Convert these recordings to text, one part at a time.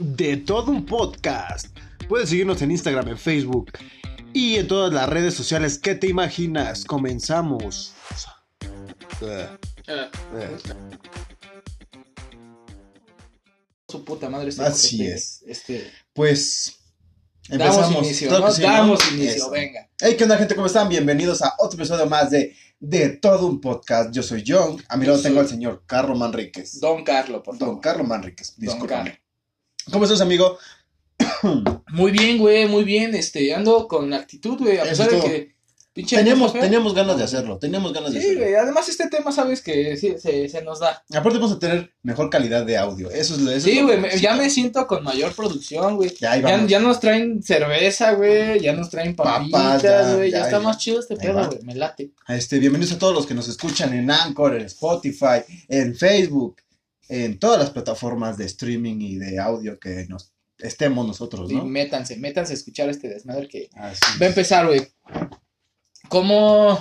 de todo un podcast. Puedes seguirnos en Instagram, en Facebook y en todas las redes sociales que te imaginas. Comenzamos. Su puta madre. Este, Así es. Este, Pues damos empezamos. inicio, Claro ¿no? que sí, ¿no? Damos inicio, Eso. venga. Hey, ¿qué onda, gente? ¿Cómo están? Bienvenidos a otro episodio más de De todo un podcast. Yo soy John. A mi lado tengo al señor Carlos Manríquez. Don Carlo, por Don favor. Carlos Manríquez. Don Discúlpame. ¿Cómo estás, amigo? Muy bien, güey, muy bien. Este, ando con actitud, güey. A pesar es de que. Pinche Teníamos, teníamos ganas de hacerlo. Teníamos ganas de Sí, hacerlo. güey. Además, este tema, sabes que sí, se, se nos da. Aparte vamos a tener mejor calidad de audio. Eso es Sí, lo güey. que me- necesito. Ya me siento con mayor producción, güey. Ya, Ya, nos traen cerveza, güey. Ya nos traen papitas, güey. Ya, ya, está más chido este pedo, güey. Me late. Este, bienvenidos a todos los que nos escuchan en Anchor, en Spotify, en Facebook, en todas las plataformas de streaming y de audio que nos estemos nosotros, ¿no? métanse, métanse a escuchar este desmadre que Así Va a empezar, güey. ¿Cómo,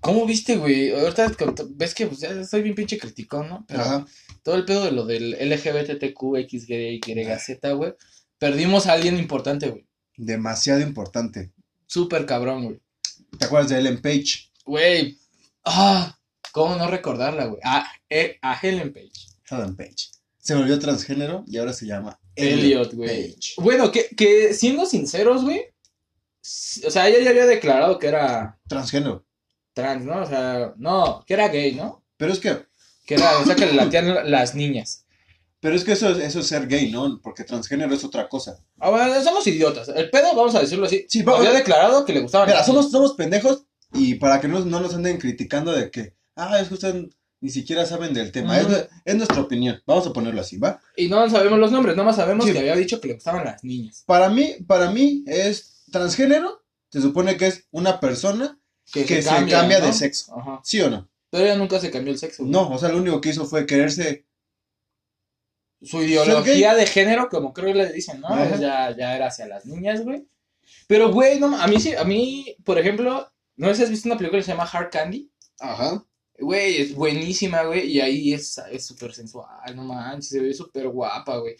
¿Cómo viste, güey? Ahorita ves que pues, ya soy bien pinche criticón, ¿no? Pero Ajá. todo el pedo de lo del LGBTQ, güey. Perdimos a alguien importante, güey. Demasiado importante. Súper cabrón, güey. ¿Te acuerdas de Ellen Page? Güey. Ah, ¿cómo no recordarla, güey? A, eh, a Helen Page. Ellen Page. Se volvió transgénero y ahora se llama Elliot, güey. Page. Bueno, que, que siendo sinceros, güey. O sea, ella ya había declarado que era Transgénero. trans, ¿no? O sea, no, que era gay, ¿no? Pero es que, Que era, o sea, que le latían las niñas. pero es que eso, es- eso es ser gay, ¿no? Porque transgénero es otra cosa. Ah, bueno, somos idiotas. El pedo, vamos a decirlo así. Sí, había declarado que le gustaban. Mira, somos, somos pendejos y para que no, no nos anden criticando de que, ah, es que ustedes ni siquiera saben del tema. Es, es nuestra opinión. Vamos a ponerlo así, ¿va? Y no sabemos los nombres, nomás sabemos Sí. que había dicho que le gustaban las niñas. Para mí, para mí es transgénero. Se supone que es una persona que se cambia, ¿no? de sexo. Ajá. ¿Sí o no? Pero ella nunca se cambió el sexo. güey. No, o sea, lo único que hizo fue quererse. Su ideología de género, como creo que le dicen, ¿no? Ya, ya era hacia las niñas, güey. Pero, güey, no, a mí sí, a mí, por ejemplo, no sé si has visto una película que se llama Hard Candy. Ajá. Güey, es buenísima, güey. Y ahí es es súper sensual, no manches, se ve súper guapa, güey.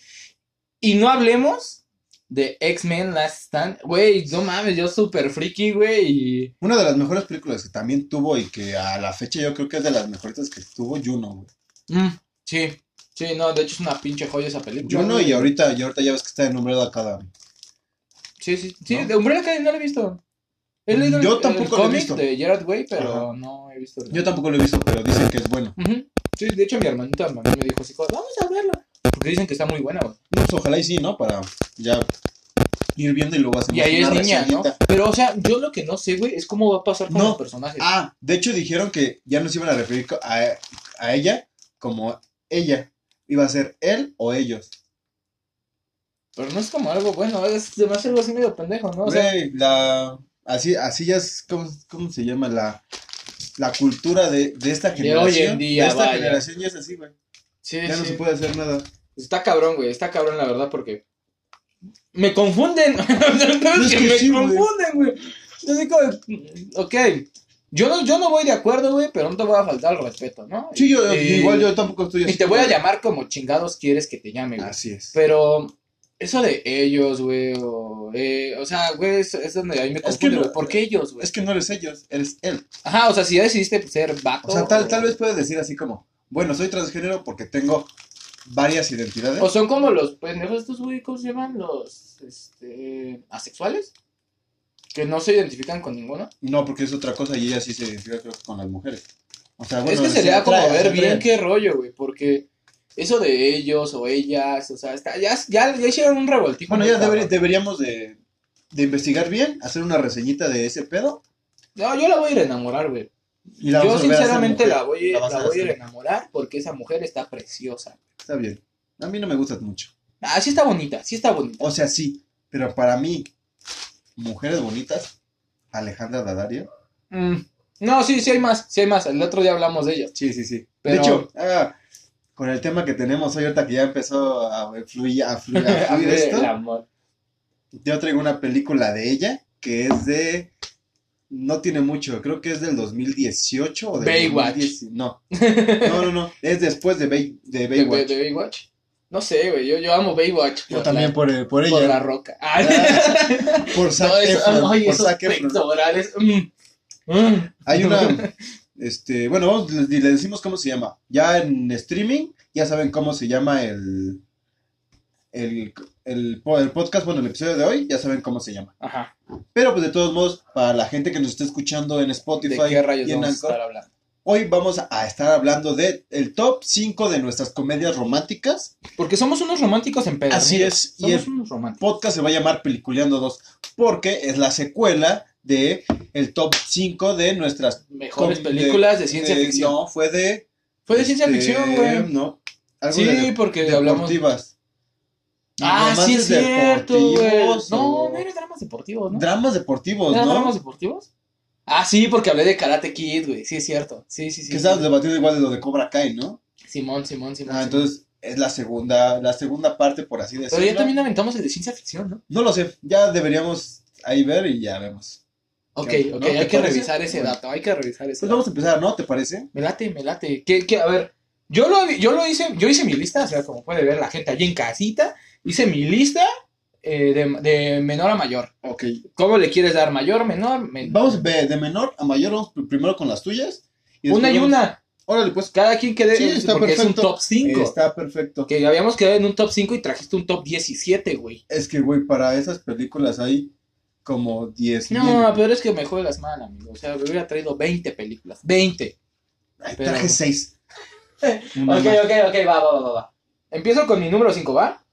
Y no hablemos de X-Men Last Stand. Güey, no mames, yo súper friki, güey. Y. Una de las mejores películas que también tuvo y que a la fecha yo creo que es de las mejores que tuvo Juno, güey. Mm, sí, sí, no, de hecho es una pinche joya esa película. Juno y ahorita, y ahorita ya ves que está en a cada. Sí, sí, sí. ¿no? De Umbrella Academy no la he visto. He leído Yo el, tampoco el lo he visto. de Gerard Way, pero no he visto. el- Yo tampoco lo he visto, pero dicen que es bueno. Sí, de hecho mi hermanita me me dijo así, como, vamos a verla. Porque dicen que está muy buena, güey. No, pues ojalá y sí, ¿no? Para ya ir viendo y luego hacemos Y ahí es niña, ¿no? Pero, o sea, yo lo que no sé, güey, es cómo va a pasar con No. los personajes. Ah, de hecho dijeron que ya no se iban a referir a, a ella como ella. Iba a ser él o ellos. Pero no es como algo bueno, es demasiado algo así medio pendejo, ¿no? O sea, Güey, la, así, así ya es, ¿cómo, cómo se llama? La, la cultura de, de esta De generación. hoy en día, de esta vaya. generación ya es así, güey. sí, Ya no se puede hacer nada. Está cabrón, güey, está cabrón la verdad porque me confunden. ¿Sabes Es que que me sí, confunden, güey. Yo digo, ok, yo no, yo no voy de acuerdo, güey, pero no te voy a faltar el respeto, ¿no? Sí, yo, Y- igual yo tampoco estoy Y así. te voy a llamar como chingados quieres que te llame, güey. Así es. Pero eso de ellos, güey, o, eh, o sea, güey, es, es donde ahí me Es que no-. ¿Por qué ellos, güey? Es que no eres ellos, eres él. Ajá, o sea, si ya decidiste ser vato. O sea, tal, tal vez puedes decir así como, bueno, soy transgénero porque tengo varias identidades. O son como los pendejos estos, güey, ¿cómo se llaman? Los, este, asexuales. Que no se identifican con ninguno. No, porque es otra cosa y ella sí se identifica creo que con las mujeres. O sea, es bueno, que se sería como atrae, ver se bien qué rollo, güey, porque eso de ellos o ellas, o sea, está, ya, ya, ya hicieron un revoltijo. Bueno, ya deberíamos de, de investigar bien, hacer una reseñita de ese pedo. No, yo la voy a ir a enamorar, güey. Yo sinceramente la voy, La la voy a ir a enamorar porque esa mujer está preciosa. Está bien. A mí no me gusta mucho. Ah, sí está bonita, sí está bonita. O sea, sí, pero para mí, mujeres bonitas, Alejandra Daddario. Mm, No, sí, sí hay más, sí hay más. El otro día hablamos de ellas. Sí, sí, sí. Pero- De hecho, ah, con el tema que tenemos hoy, ahorita que ya empezó a fluir, a fluir, a fluir esto, El amor. yo traigo una película de ella que es de. No tiene mucho, creo que es del 2018 o del Baywatch. 2010 No. no, no, no, es después de, Bay- de ¿De, Baywatch. de Baywatch? No sé, güey, yo, yo amo Baywatch. Yo también la, por, por ella. Por la roca. Ah, por Zac no, eso, Efron, ay, por Zac Efron. mm, mm. Hay una, este, bueno, vamos, le, le decimos cómo se llama. Ya en streaming, ya saben cómo se llama el, el, el, el podcast, bueno, el episodio de hoy, ya saben cómo se llama. Ajá. Pero pues de todos modos, para la gente que nos está escuchando en ¿De Spotify qué rayos y en vamos a Anchor, estar hablando? hoy vamos a estar hablando de el top 5 de nuestras comedias románticas. Porque somos unos románticos en pedo. Así es, y Somos el unos románticos. podcast se va a llamar Peliculeando 2, porque es la secuela de el top 5 de nuestras Mejores películas de, ciencia eh, ficción. No, fue de Fue de ciencia este, ficción, güey. No. Algo Sí, de porque hablamos. deportivas. Ah, sí es cierto, güey. No, no eran dramas deportivos, ¿no? Dramas deportivos, ¿Eran ¿no? dramas deportivos? Ah, sí, porque hablé de Karate Kid, güey. Sí, es cierto. Sí, sí, sí. que sí. estábamos debatiendo igual de lo de Cobra Kai, ¿no? Simón, Simón, Simón. Ah, Simón. entonces es la segunda, la segunda parte, por así decirlo. Pero ya también aventamos el de ciencia ficción, ¿no? No lo sé, ya deberíamos ahí ver y ya vemos. Ok, ¿Qué? ok, ¿No? ¿Te hay que parece? revisar ese Bueno. dato, hay que revisar ese Pues dato. vamos a empezar, ¿no? ¿Te parece? Me late, me late. Que, que, a ver, yo lo, yo lo hice, yo hice mi lista, o sea, como puede ver la gente allí en casita, hice mi lista eh, de, de menor a mayor. Ok. ¿Cómo le quieres dar? ¿Mayor, menor? men- Vamos de, de menor a mayor, vamos pr- primero con las tuyas. y una y vamos- una. Órale, pues. Cada quien quede, Sí, está porque es un perfecto. top 5. Está perfecto. Que habíamos quedado en un top 5 y trajiste un top 17, güey. Es que, güey, para esas películas hay como 10 No, pero es que me juegas mal, amigo. O sea, me hubiera traído 20 películas. 20. Ay, pero- traje 6. Ok, ok, ok, va, va, va, va, va. Empiezo con mi número 5, ¿va?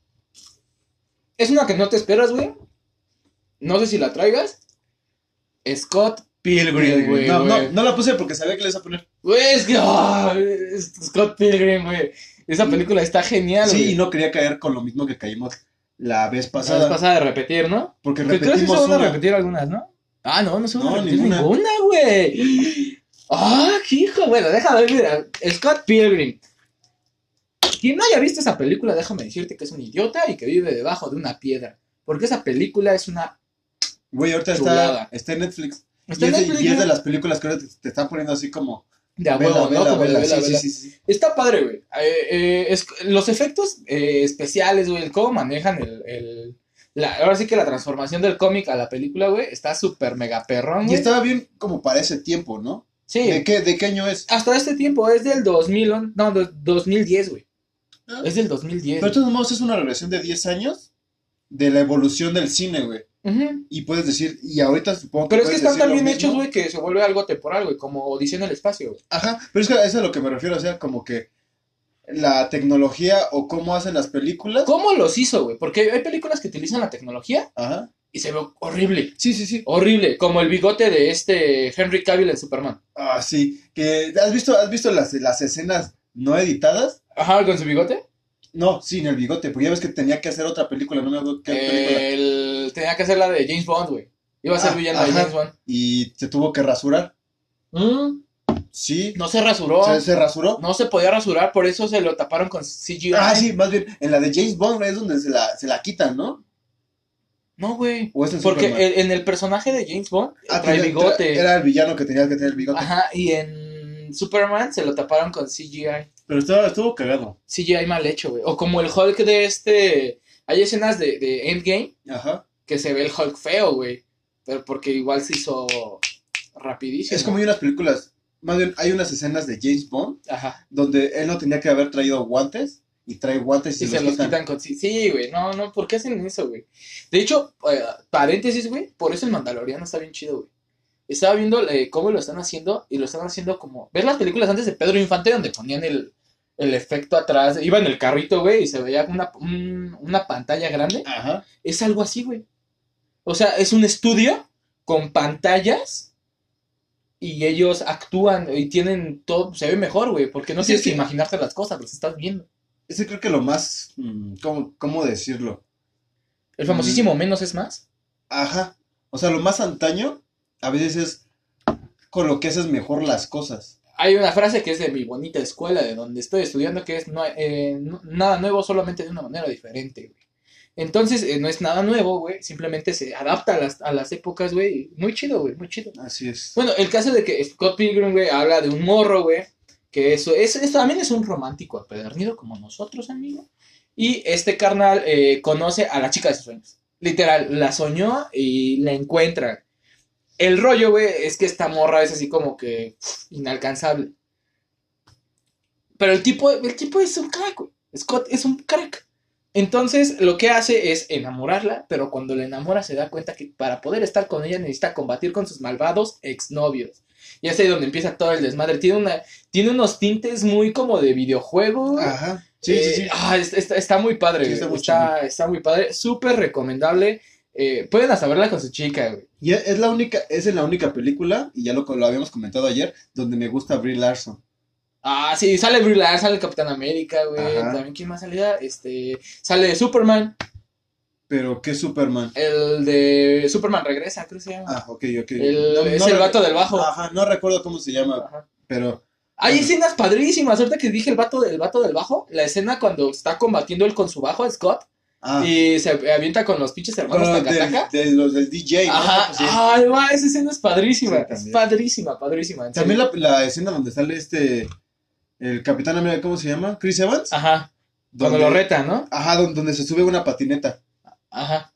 Es una que no te esperas, güey. No sé si la traigas. Scott Pilgrim, güey. no, no, no la puse porque sabía que le ibas a poner. Güey, es que. ah, Scott Pilgrim, güey. Esa película está genial, güey. Sí, y no quería caer con lo mismo que caímos la vez La pasada. vez pasada de repetir, ¿no? Porque Que creo que repetimos se van a una. repetir algunas, ¿no? Ah, no, no se van No, a repetir ninguna. güey. Ah, qué hijo. Bueno, déjame ver. mira, Scott Pilgrim. Quien no haya visto esa película, déjame decirte que es un idiota y que vive debajo de una piedra. Porque esa película es una. Güey, ahorita está, está en Netflix. Está y, en es de, Netflix, y es de las películas que ahora te, te están poniendo así como. De a huevo, ¿no? vela, Como de vela, vela, sí, vela. sí, sí, sí. Está padre, güey. Eh, eh, es- los efectos eh, especiales, güey, el cómo manejan el. el- la- ahora sí que la transformación del cómic a la película, güey, está súper mega perrón, Y güey. estaba bien como para ese tiempo, ¿no? Sí. ¿De qué, ¿De qué año es? Hasta este tiempo, es del 2000, on- no, do- 2010, güey. Ah. Es del 2010. Pero de todos modos es una relación de 10 años de la evolución del cine, güey. Y puedes decir, y ahorita supongo que Pero es que están tan bien hechos, güey, que se vuelve algo temporal, güey, como Odisea en el espacio, güey. Ajá, pero es que a eso es a lo que me refiero, o sea, como que la tecnología o cómo hacen las películas. ¿Cómo los hizo, güey? Porque hay películas que utilizan la tecnología Ajá. y se ve horrible. Sí, sí, sí. Horrible, como el bigote de este Henry Cavill en Superman. Ah, sí. Que, ¿has visto, has visto las, las escenas no editadas? Ajá, con su bigote. No, sin el bigote, porque ya ves que tenía que hacer otra película, no me acuerdo qué película. El... Tenía que hacer la de James Bond, güey. Iba a ser Ah, villano de. James Bond. Y se tuvo que rasurar. Mm, Sí. No se rasuró. ¿Se, se rasuró? No se podía rasurar, por eso se lo taparon con CGI. Ah, sí, más bien, en la de James Bond es donde se la, se la quitan, ¿no? No, güey. ¿O es en Porque el- en el personaje de James Bond Ah, trae tenía- bigote. Era el villano que tenía que tener el bigote. Ajá, y en Superman se lo taparon con CGI. Pero estaba, estuvo cagado. CGI mal hecho, güey. O como el Hulk de este. Hay escenas de, de Endgame Ajá. que se ve el Hulk feo, güey. Pero porque igual se hizo rapidísimo. Es como hay unas películas, más bien hay unas escenas de James Bond Ajá. donde él no tenía que haber traído guantes y trae guantes y, Y se, se los quitan con. Sí, sí, güey. No, no, ¿por qué hacen eso, güey? De hecho, eh, paréntesis, güey. Por eso el Mandaloriano está bien chido, güey. Estaba viendo eh, cómo lo están haciendo y lo están haciendo como. ¿Ves las películas antes de Pedro Infante donde ponían el, el efecto atrás? Iba en el carrito, güey, y se veía una, un- una pantalla grande. Ajá. Es algo así, güey. O sea, es un estudio con pantallas y ellos actúan y tienen todo. Se ve mejor, güey, porque no Sí, tienes es que- que imaginarte las cosas, las estás viendo. Ese creo que lo más, mm, ¿cómo, cómo decirlo? El Mm. famosísimo menos es más. Ajá. O sea, lo más antaño a veces es con lo que haces mejor las cosas. Hay una frase que es de mi bonita escuela, de donde estoy estudiando, que es no, eh, no- nada nuevo, solamente de una manera diferente, güey. Entonces, eh, no es nada nuevo, güey, simplemente se adapta a las, a las épocas, güey. Muy chido, güey, muy chido. Así es. Bueno, el caso de que Scott Pilgrim, güey, habla de un morro, güey, que eso, eso, eso también es un romántico apedernido como nosotros, amigo. Y este carnal eh, conoce a la chica de sus sueños. Literal, la soñó y la encuentra. El rollo, güey, es que esta morra es así como que inalcanzable. Pero el tipo, el tipo es un crack, güey. Scott es un crack. Entonces, lo que hace es enamorarla, pero cuando la enamora se da cuenta que para poder estar con ella necesita combatir con sus malvados exnovios. Y es ahí donde empieza todo el desmadre. Tiene, una, tiene unos tintes muy como de videojuego. Ajá. Sí, Eh, sí, sí. ah, es- está, está muy padre. Sí, está güey. muy está, está muy padre. Súper recomendable. Eh, pueden hasta verla con su chica, güey. Y es la única, es la única película, y ya lo, lo habíamos comentado ayer, donde me gusta Brie Larson. Ah, sí, sale Brie Larson, sale Capitán América, güey. Ajá. También, ¿quién más salía? Este, sale Superman. Pero, ¿qué Superman? El de Superman regresa, creo que se llama. Ah, ok, ok. El- No- es no el vato del bajo. Ajá, no recuerdo cómo se llama, Ajá. pero... Hay Bueno. escenas padrísimas. Ahorita que dije el vato, del vato del bajo, la escena cuando está combatiendo él con su bajo, Scott, Ah, y se avienta con los pinches hermanos bueno, Takataka. de los del DJ, ¿no? Ajá, Sí. ay, va, esa escena es padrísima. Sí, es padrísima, padrísima. También la, la escena donde sale este, el Capitán América, ¿cómo se llama? Chris Evans. Ajá, cuando Donde- lo reta, ¿no? Ajá, donde, donde se sube una patineta. Ajá.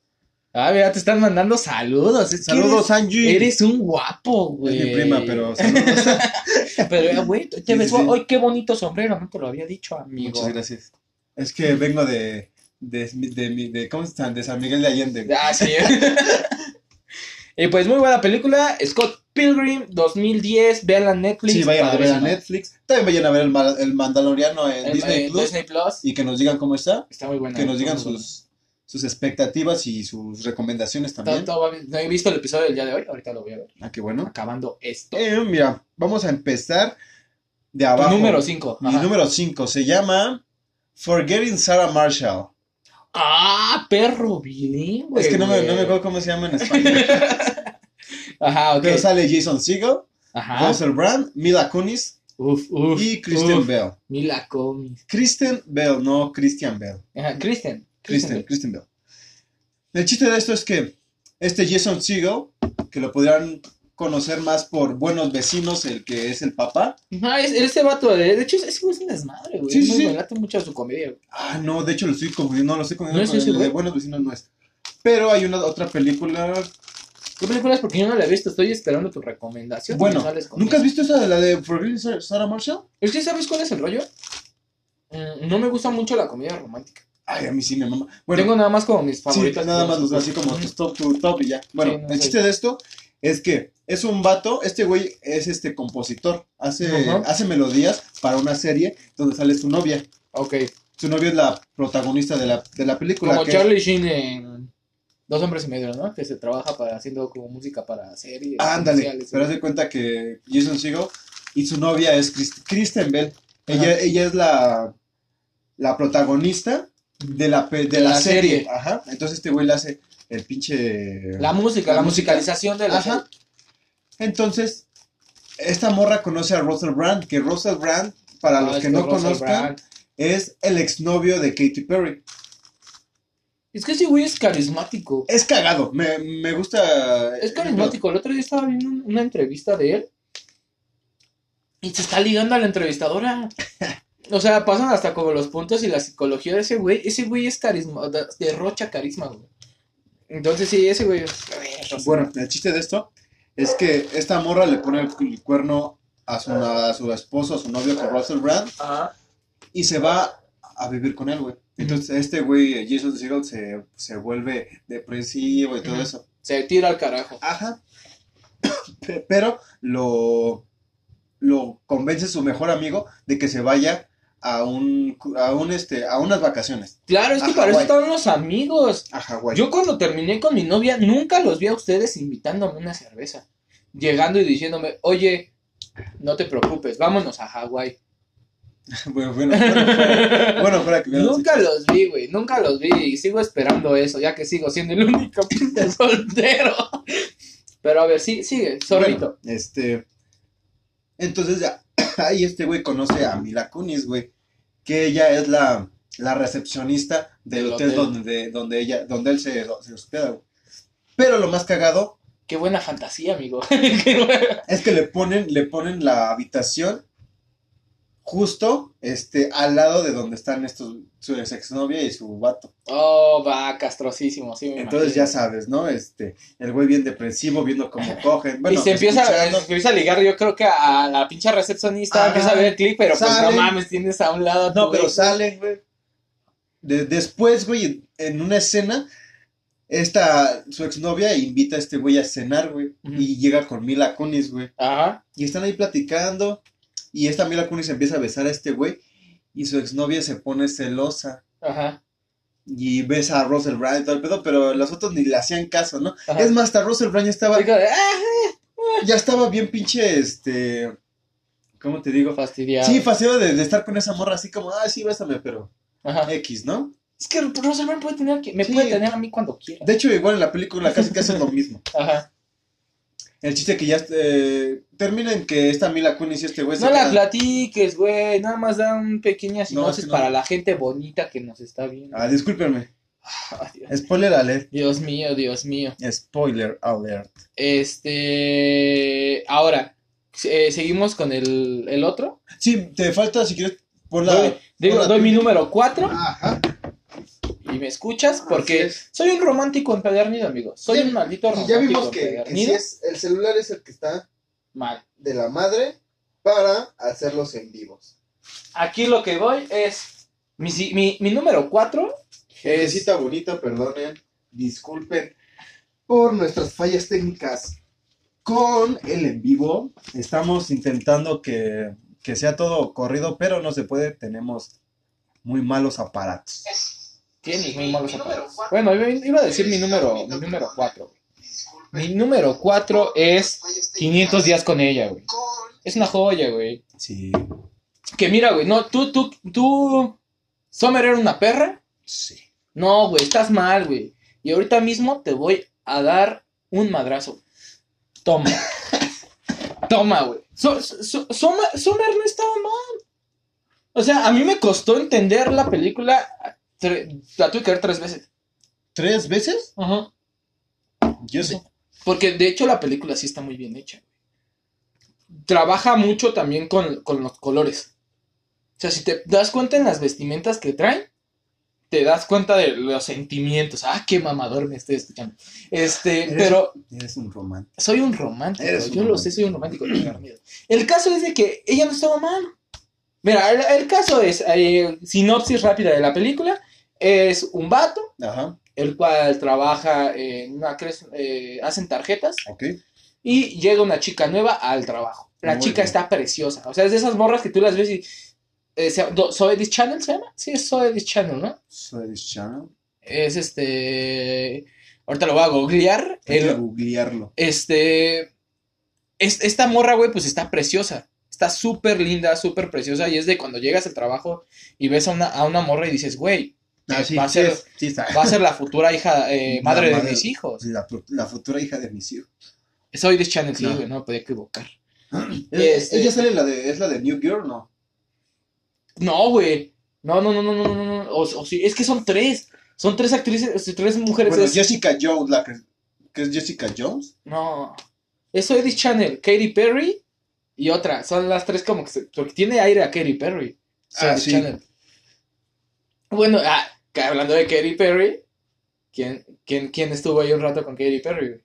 Ah, mira, te están mandando saludos. Es Saludos, Angie. Eres, un guapo, Es güey. mi prima, pero saludos. Pero, eh, güey, te Sí, ves, sí, sí. ay, qué bonito sombrero, no te lo había dicho, amigo. Muchas gracias. Es que vengo de, de, de, de, ¿cómo están? De San Miguel de Allende. Ah, sí. y pues muy buena película, Scott Pilgrim 2010, véanla en Netflix. Sí, vayan a ver a. Netflix. También vayan a ver el, el Mandaloriano en Disney Plus. Disney Plus. Y que nos digan cómo está. Está muy buena. Que nos digan sus, sus expectativas y sus recomendaciones también. todo. No he visto el episodio del día de hoy, ahorita lo voy a ver. Ah, qué bueno. Acabando esto. Eh, mira, vamos a empezar de Tu abajo. número 5. Mi número 5 se llama Forgetting Sarah Marshall. Ah, perro bilingüe. es que no me, güey. no me acuerdo cómo se llama en español. Ajá, ok. Pero sale Jason Segel, Ajá. Russell Brand, Mila Kunis Uf, uf. y uf. Bell. Mila Kunis. Kristen Bell, no Christian Bell. Ajá, Kristen. Kristen, Kristen Bell. El chiste de esto es que este Jason Segel, que lo podrían conocer más por Buenos Vecinos, el que es el papá. Ajá, es, ese vato, de, de hecho, ese güey es un desmadre, güey. Sí, sí, sí. bueno, late mucho su comedia, güey. Ah, no, de hecho lo estoy confundiendo, no lo estoy confundiendo ¿No es con ese el de? Buenos Vecinos, no es. Pero hay una otra película. ¿Qué película es? Porque yo no la he visto, estoy esperando tu recomendación. Bueno, ¿nunca has visto esa de la de Forgetting Sarah- Sarah Marshall? Es que, ¿sabes cuál es el rollo? Mm, no me gusta mucho la comedia romántica. Ay, a mí sí me mama. Bueno, Tengo nada más como mis sí, favoritas. nada pero- más los así como tu top, tu top y ya. Bueno, Sí, no el chiste de esto es que es un vato, este güey es este compositor, hace, hace melodías para una serie donde sale su novia. Ok. Su novia es la protagonista de la, de la película. Como que- Charlie Sheen en Dos Hombres y Medio, ¿no? Que se trabaja para haciendo como música para series. Ándale, comerciales, pero haz de cuenta que Jason Segel y su novia es Chris- Kristen Bell. Ella, ella es la, la protagonista de la, de De la, la serie. serie. Ajá. Entonces este güey le hace el pinche... La música, la, La música. musicalización de la Ajá. serie. Entonces, esta morra conoce a Russell Brand, que Russell Brand, para Ah, los que no Russell conozcan, Brand. es el exnovio de Katy Perry. Es que ese güey es carismático. Es cagado, me, me gusta... Es carismático. El otro día estaba viendo un- una entrevista de él. Y se está ligando a la entrevistadora. O sea, pasan hasta como los puntos y la psicología de ese güey. Ese güey es carisma, de- derrocha carisma, güey. Entonces sí, ese güey es... Bueno, el chiste de esto es que esta morra le pone el, cuerno a su, a su esposo, a su novio con Russell Brand, Ajá. y se va a vivir con él, güey. Entonces este güey, Jason Segel, se, se vuelve depresivo y todo eso. Se tira al carajo. Ajá. Pe- Pero lo, lo convence su mejor amigo de que se vaya a un, a un este, a unas vacaciones Claro, es que para eso estaban los amigos. a Hawái. Yo cuando terminé con mi novia, nunca los vi a ustedes invitándome una cerveza. Llegando y diciéndome, oye, no te preocupes, vámonos a Hawái. bueno, bueno, bueno, fuera, bueno, fuera que Nunca los vi, güey, nunca los vi y sigo esperando eso, ya que sigo siendo el único pinche soltero. Pero a ver, sí, sigue, sorbito. Bueno, este. Entonces ya. Ahí este güey conoce a Mila Kunis, güey. Que ella es la, la recepcionista del hotel, hotel. Donde, donde ella, donde él se, se hospeda, güey. Pero lo más cagado Qué buena fantasía, amigo. Es que le ponen, le ponen la habitación justo este, al lado de donde están estos, su ex exnovia y su vato. Oh, va, castrosísimo, sí. Me Entonces ya sabes, ¿no? Este, el güey bien depresivo, viendo cómo cogen. Bueno, y se empieza, escuchando. se empieza a ligar, yo creo que a la pinche recepcionista Ajá. empieza a ver el clip, pero pues no mames, tienes a un lado. No, pero ex. salen, güey. De- después, güey, en, una escena, esta, su exnovia invita a este güey a cenar, güey. Y llega con Mila Kunis, güey. Ajá. Y están ahí platicando. Y esta Mila Kunis empieza a besar a este güey. Y su exnovia se pone celosa. Ajá. Y besa a Russell Brand y todo el pedo, pero los otros ni le hacían caso, ¿no? Ajá. Es más, hasta Russell Brand ya estaba, Digo, ah, ya estaba bien pinche, este, ¿cómo te digo? fastidiado. Sí, fastidio de, de estar con esa morra así como, ah, sí, bésame, pero Ajá. X, ¿no? Es que Rosamund puede tener, que- me Sí. puede tener a mí cuando quiera. De hecho, igual en la película casi casi es lo mismo. Ajá. El chiste que ya eh, termina en que esta Mila Kunis y este güey se No la quedan- platiques, güey. Nada más da un pequeña sinopsis es que no. para la gente bonita que nos está viendo. Ah, discúlpenme. Dios. Spoiler alert. Dios mío, Dios mío. Spoiler alert. Este. Ahora, eh, seguimos con el, el otro. Sí, te falta, si quieres, por la... Doy, digo, por la doy mi número 4 Ajá. Y me escuchas porque es. soy un romántico empedernido, amigo. Soy un maldito Y romántico ya vimos que, es, el celular es el que está Mal. de la madre para hacerlos en vivos. Aquí lo que voy es. Mi, mi, mi número 4 es. Gentecita bonita, perdonen, disculpen por nuestras fallas técnicas con el en vivo. Estamos intentando que, que sea todo corrido, pero no se puede, tenemos muy malos aparatos. Tienes muy malos aparatos. Bueno, iba a decir mi número, mi número 4. Mi número 4 es 500 días con ella, güey. Es una joya, güey. Sí, Que mira, güey, no, tú, tú, tú. Summer era una perra. sí. No, güey, estás mal, güey. Y ahorita mismo te voy a dar un madrazo. Toma. Toma, güey. So- so- Summer no estaba mal. O sea, a mí me costó entender la película. La tuve que ver tres veces. ¿Tres veces? Ajá. Yo sé. Porque de hecho la película sí está muy bien hecha. Trabaja mucho también con, con los colores. O sea, si te das cuenta en las vestimentas que traen, te das cuenta de los sentimientos. Ah, qué mamador me estoy escuchando. Este, Eres- pero Eres un romántico. soy un romántico. Eres un yo lo sé, soy un romántico. El caso es de que ella no estaba mal. Mira, el, el caso es, eh, sinopsis rápida de la película, es un vato, Ajá, el cual trabaja en una, eh, hacen tarjetas ok. y llega una chica nueva al trabajo. La Muy chica bien. está preciosa. O sea, es de esas morras que tú las ves y. Eh, se- do- ¿Soy This Channel se llama? Sí, es Soy This Channel, ¿no? Soy this channel. Es este. Ahorita lo voy a googlear. Que El- googlearlo. este. es- esta morra, güey, pues está preciosa. Está súper linda, súper preciosa. Y es de cuando llegas al trabajo y ves a una, a una morra y dices, güey, Ah, sí, va a ser- sí va a ser la futura hija, eh, madre de mis hijos. La, la futura hija de mis hijos. Soy This Channel, sí, No. güey, no me podía equivocar. Este- Ella sale la de, es la de New Girl, ¿no? No, güey. No, no, no, no, no, no, no. O, o sí, es que son tres. Son tres actrices, tres mujeres. Bueno, es- Jessica Jones, la que, que es Jessica Jones. No. Es This Channel, Katy Perry y otra. Son las tres como que se... Porque tiene aire a Katy Perry. Ah, sí. Channel. Bueno, ah, hablando de Katy Perry, ¿quién, quién, quién estuvo ahí un rato con Katy Perry? güey?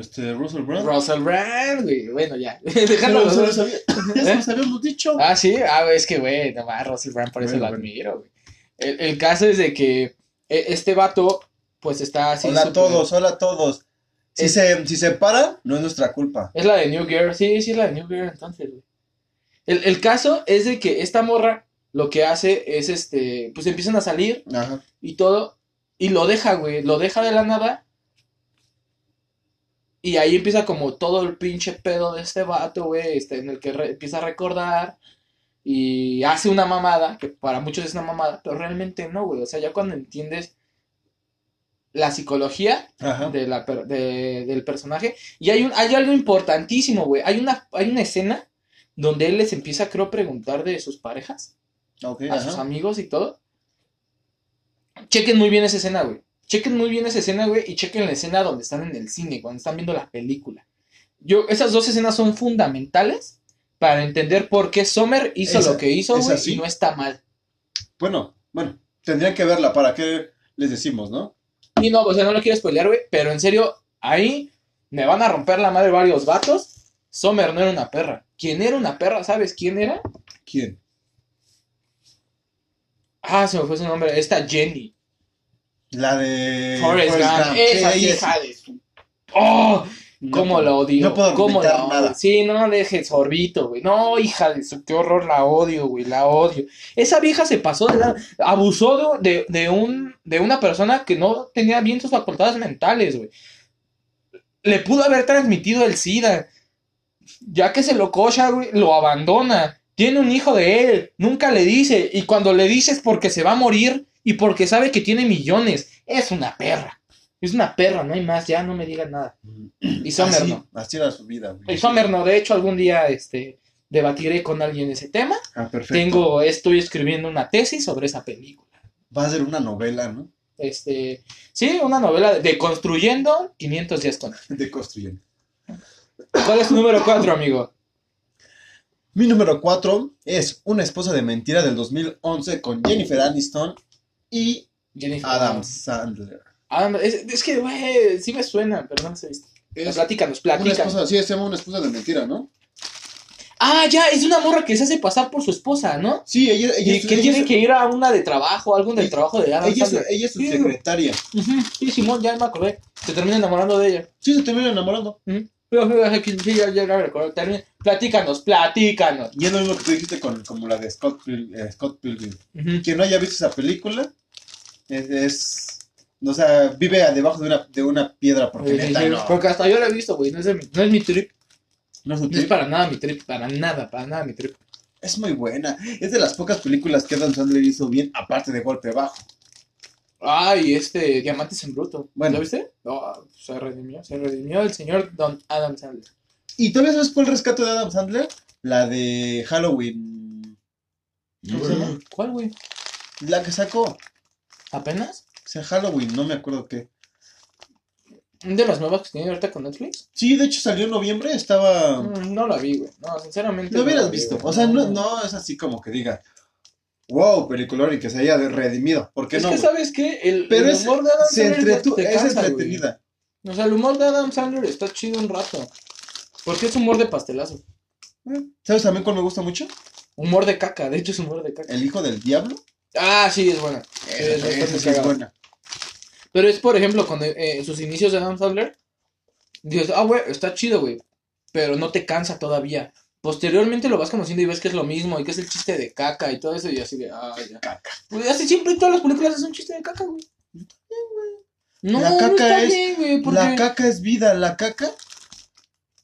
Este, Russell Brand. Russell Brand, güey. Bueno, ya. Ya Dejando lo- los se lo los habíamos dicho. Ah, sí, ah, es que, güey, nomás Russell Brand, por eso Bueno, lo admiro, güey. El, el caso es de que eh, este vato, pues está así. hola a todos, hola a todos. Si, Es- se, si se para, no es nuestra culpa. Es la de New Girl, sí, sí, es la de New Girl, entonces, güey. El, el caso es de que esta morra lo que hace es, este, pues empiezan a salir Ajá. y todo, y lo deja, güey, lo deja de la nada. Y ahí empieza como todo el pinche pedo de este vato, güey, este, en el que re- empieza a recordar y hace una mamada, que para muchos es una mamada, pero realmente no, güey. O sea, ya cuando entiendes la psicología de la de- del personaje, y hay, un, hay algo importantísimo, güey. Hay una, hay una escena donde él les empieza, creo, a preguntar de sus parejas Ok, a sus amigos y todo. Chequen muy bien esa escena, güey. Chequen muy bien esa escena, güey, y chequen la escena donde están en el cine, cuando están viendo la película. Yo, esas dos escenas son fundamentales para entender por qué Sommer hizo Esa- lo que hizo, güey, sí. y no está mal. Bueno, bueno, tendrían que verla para qué les decimos, ¿no? Y no, o sea, no lo quiero spoilear, güey, pero en serio, ahí me van a romper la madre varios vatos. Sommer no era una perra. ¿Quién era una perra? ¿Sabes quién era? ¿Quién? Ah, se me fue su nombre. Esta Jenny. La de Forrest Gump. Gump. Esa Sí, hija de su... ¡Oh! no ¿Cómo puedo- la odio? No puedo ¿Cómo la odio? nada. Sí, no dejes sorbito, güey. No, hija de su, qué horror, la odio, güey, la odio. Esa vieja se pasó de la... Abusó de, de, de un, de una persona que no tenía bien sus facultades mentales, güey. Le pudo haber transmitido el SIDA. Ya que se lo cocha, güey, lo abandona. Tiene un hijo de él, nunca le dice. Y cuando le dice es porque se va a morir y porque sabe que tiene millones. Es una perra. Es una perra, no hay más, ya no me digan nada. Y Sommer así, no. así era su vida, güey. Y Sommer no, de hecho algún día este, debatiré con alguien ese tema. Ah, perfecto. Tengo, estoy escribiendo una tesis sobre esa película. Va a ser una novela, ¿no? Este, sí, una novela de Construyendo 500 días con. De construyendo. ¿Cuál es tu número 4, amigo? Mi número 4 es Una esposa de mentira del 2011 con Jennifer Aniston y Jennifer Adam Sandler. Adam- es, es que, güey, sí me suena, pero no sé. Es Platícanos, una platícanos. esposa, sí, se llama Una esposa de mentira, ¿no? Ah, ya, es una morra que se hace pasar por su esposa, ¿no? Sí, ella, ella, Y es- que ella tiene es- que ir a una de trabajo, algo del trabajo de Adam ella es, Sandler. ella es su secretaria. Sí, Simón, ya me acordé. Se termina enamorando de ella. Sí, se termina enamorando. Pero, pero, ya recuerdo. Platícanos, platícanos. Y es lo mismo que tú dijiste con, como la de Scott, Pil- eh, Scott Pilgrim. Quien no haya visto esa película es, es- o sea, vive debajo de una, de una piedra porque neta no, hasta yo la he visto, güey. No, es mi- no es mi trip. no es No para nada mi trip. Para nada, para nada mi trip. Es muy buena. Es de las pocas películas que Adam Sandler hizo bien, aparte de Golpe Bajo. Ay, este, Diamantes en Bruto. Bueno. ¿Lo viste? No, se redimió. Se redimió el señor Don Adam Sandler. ¿Y todavía sabes cuál rescate de Adam Sandler? La de Halloween. ¿Cuál, güey? La que sacó. ¿Apenas? O sea, Halloween, no me acuerdo qué. ¿De las nuevas que tiene ahorita con Netflix? Sí, de hecho salió en noviembre, estaba... Mm, No la vi, güey. No, sinceramente. Lo no hubieras la vi, visto. güey. O sea, no, no es así como que diga, wow, peliculón y que se haya redimido. ¿Por qué Es no? que, güey? ¿sabes qué? El, Pero el es, humor de Adam Sandler te es cansa, güey. entretenida. O sea, el humor de Adam Sandler está chido un rato. Porque es humor de pastelazo. ¿Sabes también cuál me gusta mucho? Humor de caca, de hecho es humor de caca. El hijo del diablo. Ah, sí, es buena. Es buena. Pero es, por ejemplo, cuando eh, sus inicios de Adam Sandler, dices, ah, güey, está chido, güey. Pero no te cansa todavía. Posteriormente lo vas conociendo y ves que es lo mismo y que es el chiste de caca y todo eso y así de, ah, ya. Caca. Pues así siempre en todas las películas es un chiste de caca, güey. No, La no caca está es- bien, güey, porque La caca es vida, la caca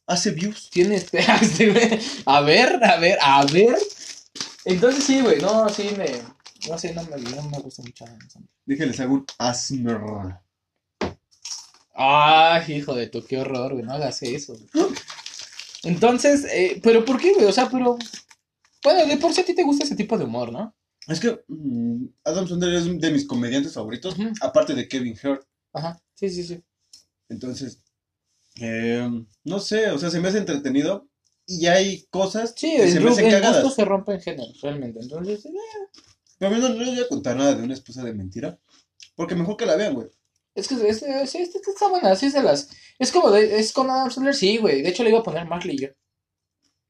hace views. tiene esperaste, güey. A ver, a ver, a ver. Entonces sí, güey, no, sí me, no sé, no me, no me gusta mucho. Déjenles hago un. Ay, hijo de tu, qué horror, güey, no hagas eso. güey. Entonces, eh, pero ¿por qué, güey? O sea, pero, bueno, de por sí a ti te gusta ese tipo de humor, ¿no? Es que mm, Adam Sandler es de mis comediantes favoritos, Ujú. aparte de Kevin Hart. Ajá, sí, sí, sí. Entonces, eh, no sé, o sea, se me hace entretenido y hay cosas Sí, que el, se me ru- hacen el cagadas. se rompe en género, realmente. Entonces, eh, Pero a mí no, no les voy a contar nada de una esposa de mentira, porque mejor que la vean, güey. Es que es, es- es está buena, sí es de las... Es como, de, es con Adam Sandler, sí, güey. De hecho, le iba a poner Marley yo.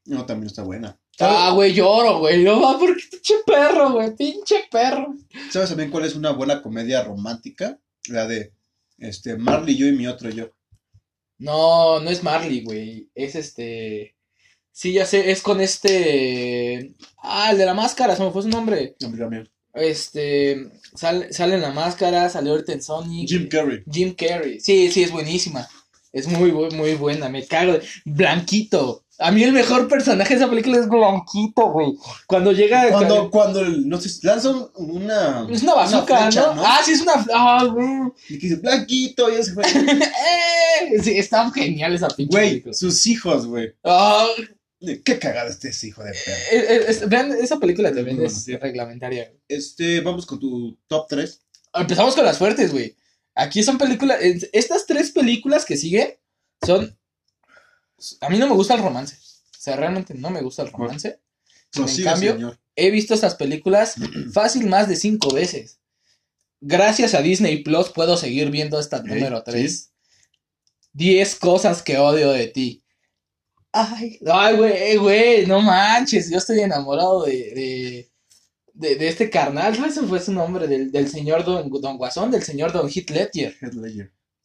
No, también está buena. Ah, güey, lloro, güey. No, va, porque pinche perro, güey. Pinche perro. ¿Sabes también cuál es una buena comedia romántica? La de este Marley, yo y mi otro yo. No, no es Marley, güey. Es este. Sí, ya sé, es con este. Ah, el de la máscara, se me fue su nombre. A mí también. Este. Sale, sale en la máscara, salió ahorita en Sonic. Jim Carrey. Jim Carrey. Sí, sí, es buenísima. Es muy, muy buena, me cago. de- Blanquito. A mí el mejor personaje de esa película es Blanquito, güey. Cuando llega. Cuando, cuando el- no sé, lanza un- una. Es una bazooka, flecha, ¿no? Ah, sí, es una. Ah, güey. Y que dice, Blanquito, y ese fue. ¡Eh! Sí, está genial esa pinche Güey, sus hijos, güey. Ah, Qué cagado este hijo de perro. eh, eh, vean, esa película también es reglamentaria. Este, vamos con tu top 3. Empezamos con las fuertes, güey. Aquí son películas. Estas tres películas que siguen son. A mí no me gusta el romance. sea, realmente no me gusta el romance. Prosiga, cambio, señor. he visto estas películas fácil más de cinco veces. Gracias a Disney Plus puedo seguir viendo esta número 3. 10 cosas que odio de ti. Ay, ay, güey, güey, no manches, yo estoy enamorado de, de, de, de este carnal, ¿no? ese fue su nombre, del, del señor Don, Don Guasón, del señor Don Heath Ledger.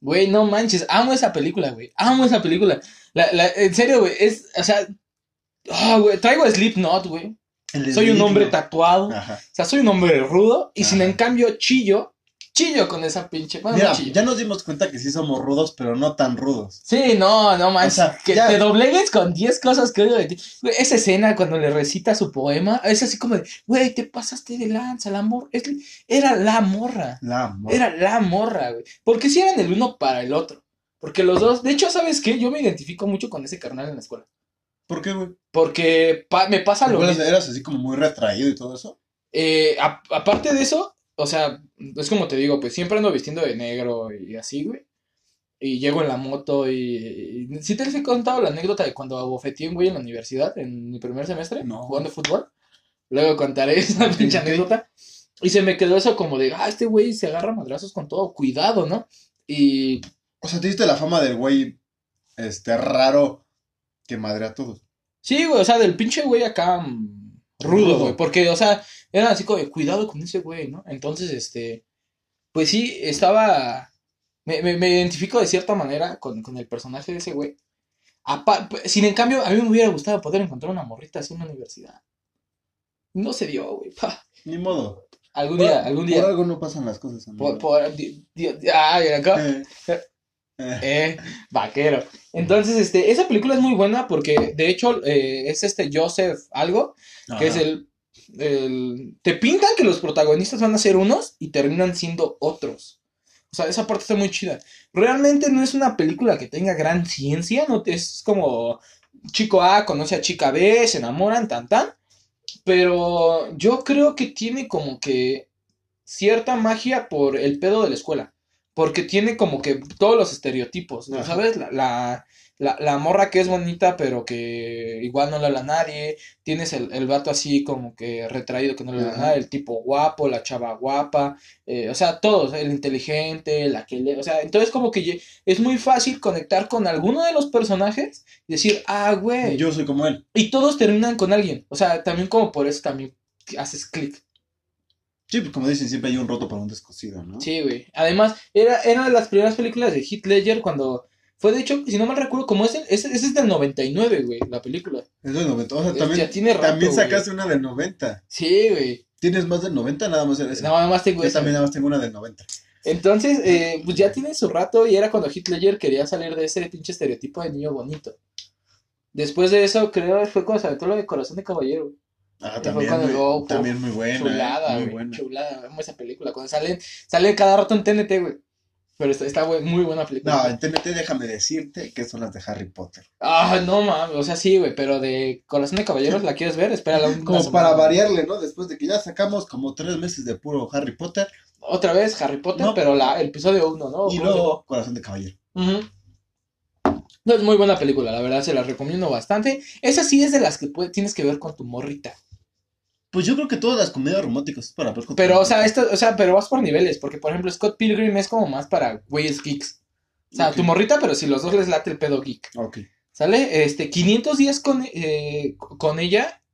Güey, no manches, amo esa película, güey, amo esa película. La, la, en serio, güey, es, o sea, ah, güey, traigo Slipknot, güey. Soy un hombre tatuado. Ajá. O sea, soy un hombre rudo y sin Ajá. en cambio chillo, chillo con esa pinche. Bueno, Mira, ya nos dimos cuenta que sí somos rudos, pero no tan rudos. Sí, no, no manches. O sea, que ya- te doblegues con 10 cosas que odio de ti. Esa escena cuando le recita su poema es así como de, güey, te pasaste de lanza, la morra. Era la morra. La amor. Era la morra, güey. Porque si eran el uno para el otro. Porque los dos, de hecho, ¿sabes qué? Yo me identifico mucho con ese carnal en la escuela. ¿Por qué, güey? Porque pa- me pasa lo ¿Eras, mismo. eras así como muy retraído y todo eso? Eh, aparte de eso, o sea, es como te digo, pues siempre ando vistiendo de negro y así, güey. Y llego en la moto y, y- ¿Sí te he contado la anécdota de cuando abofeteé un güey en la universidad, en mi primer semestre, No. jugando fútbol? Luego contaré esa pinche anécdota. Y se me quedó eso como de, ah, este güey se agarra madrazos con todo, cuidado, ¿no? Y O sea, te diste la fama del güey, este, raro que madre a todos. sí, güey, o sea, del pinche güey acá mm, rudo, güey, porque, o sea, era así como de, cuidado con ese güey, ¿no? Entonces, este, pues sí, estaba, me, me, me identifico de cierta manera con, con el personaje de ese güey. Sin en cambio, a mí me hubiera gustado poder encontrar una morrita así en una universidad. No se dio, güey. Ni modo. Algún día, Por- algún Por día. algo no pasan las cosas, amigo. Por, por, di- di- mira acá. Eh, eh, vaquero. Entonces, este, esa película es muy buena porque, de hecho, eh, es este Joseph algo, que es el, el... Te pintan que los protagonistas van a ser unos y terminan siendo otros. O sea, esa parte está muy chida. Realmente no es una película que tenga gran ciencia, no es como chico A conoce a chica B, se enamoran, tan tan. Pero yo creo que tiene como que cierta magia por el pedo de la escuela. Porque tiene como que todos los estereotipos, ¿no? Ajá. ¿sabes? La, la, la, la morra que es bonita, pero que igual no le habla a nadie. Tienes el, el vato así como que retraído que no le habla a nadie. El tipo guapo, la chava guapa. eh, o sea, todos. El inteligente, la que le. O sea, entonces como que es muy fácil conectar con alguno de los personajes y decir, ah, güey. Yo soy como él. Y todos terminan con alguien. O sea, también como por eso también haces clic. Sí, pues como dicen, siempre hay un roto para un descosido, ¿no? Sí, güey. Además, era, era de las primeras películas de Heath Ledger cuando... Fue de hecho, si no mal recuerdo, como es, el- ese, ese es del 99, güey, la película. Es del 90. O sea, Es- también, ya tiene rato, también güey. sacaste una del 90. Sí, güey. ¿Tienes más del 90? Nada más. No, nada más tengo Yo esa. también nada más tengo una del 90. Entonces, eh, pues ya tiene su rato y era cuando Ledger quería salir de ese pinche estereotipo de niño bonito. Después de eso, creo que fue cuando se aventó lo de Corazón de Caballero. Ah, también, muy, también muy buena. chulada, eh, muy güey. buena. Chulada, esa película. Cuando sale, sale cada rato en TNT, güey. Pero está, muy buena película. No, en TNT déjame decirte que son las de Harry Potter. Ah, no mames, o sea, sí, güey, pero de Corazón de Caballeros, ¿la quieres ver? Espera la Como para variarle, ¿no? Después de que ya sacamos como tres meses de puro Harry Potter Otra vez Harry Potter, No. pero la, el episodio 1, ¿no? y ¿Cómo se luego Corazón de Caballero. Ujú. No, es muy buena película, la verdad, se la recomiendo bastante. Esa sí es de las que puede- tienes que ver con tu morrita. Pues yo creo que todas las comedias románticas es para tu Pero, o sea, esto, o sea, pero vas por niveles, porque por ejemplo, Scott Pilgrim es como más para güeyes geeks. O sea, Ok. tu morrita, pero si los dos les late el pedo geek. Ok. ¿Sale? Este, 500 días con, eh, con ella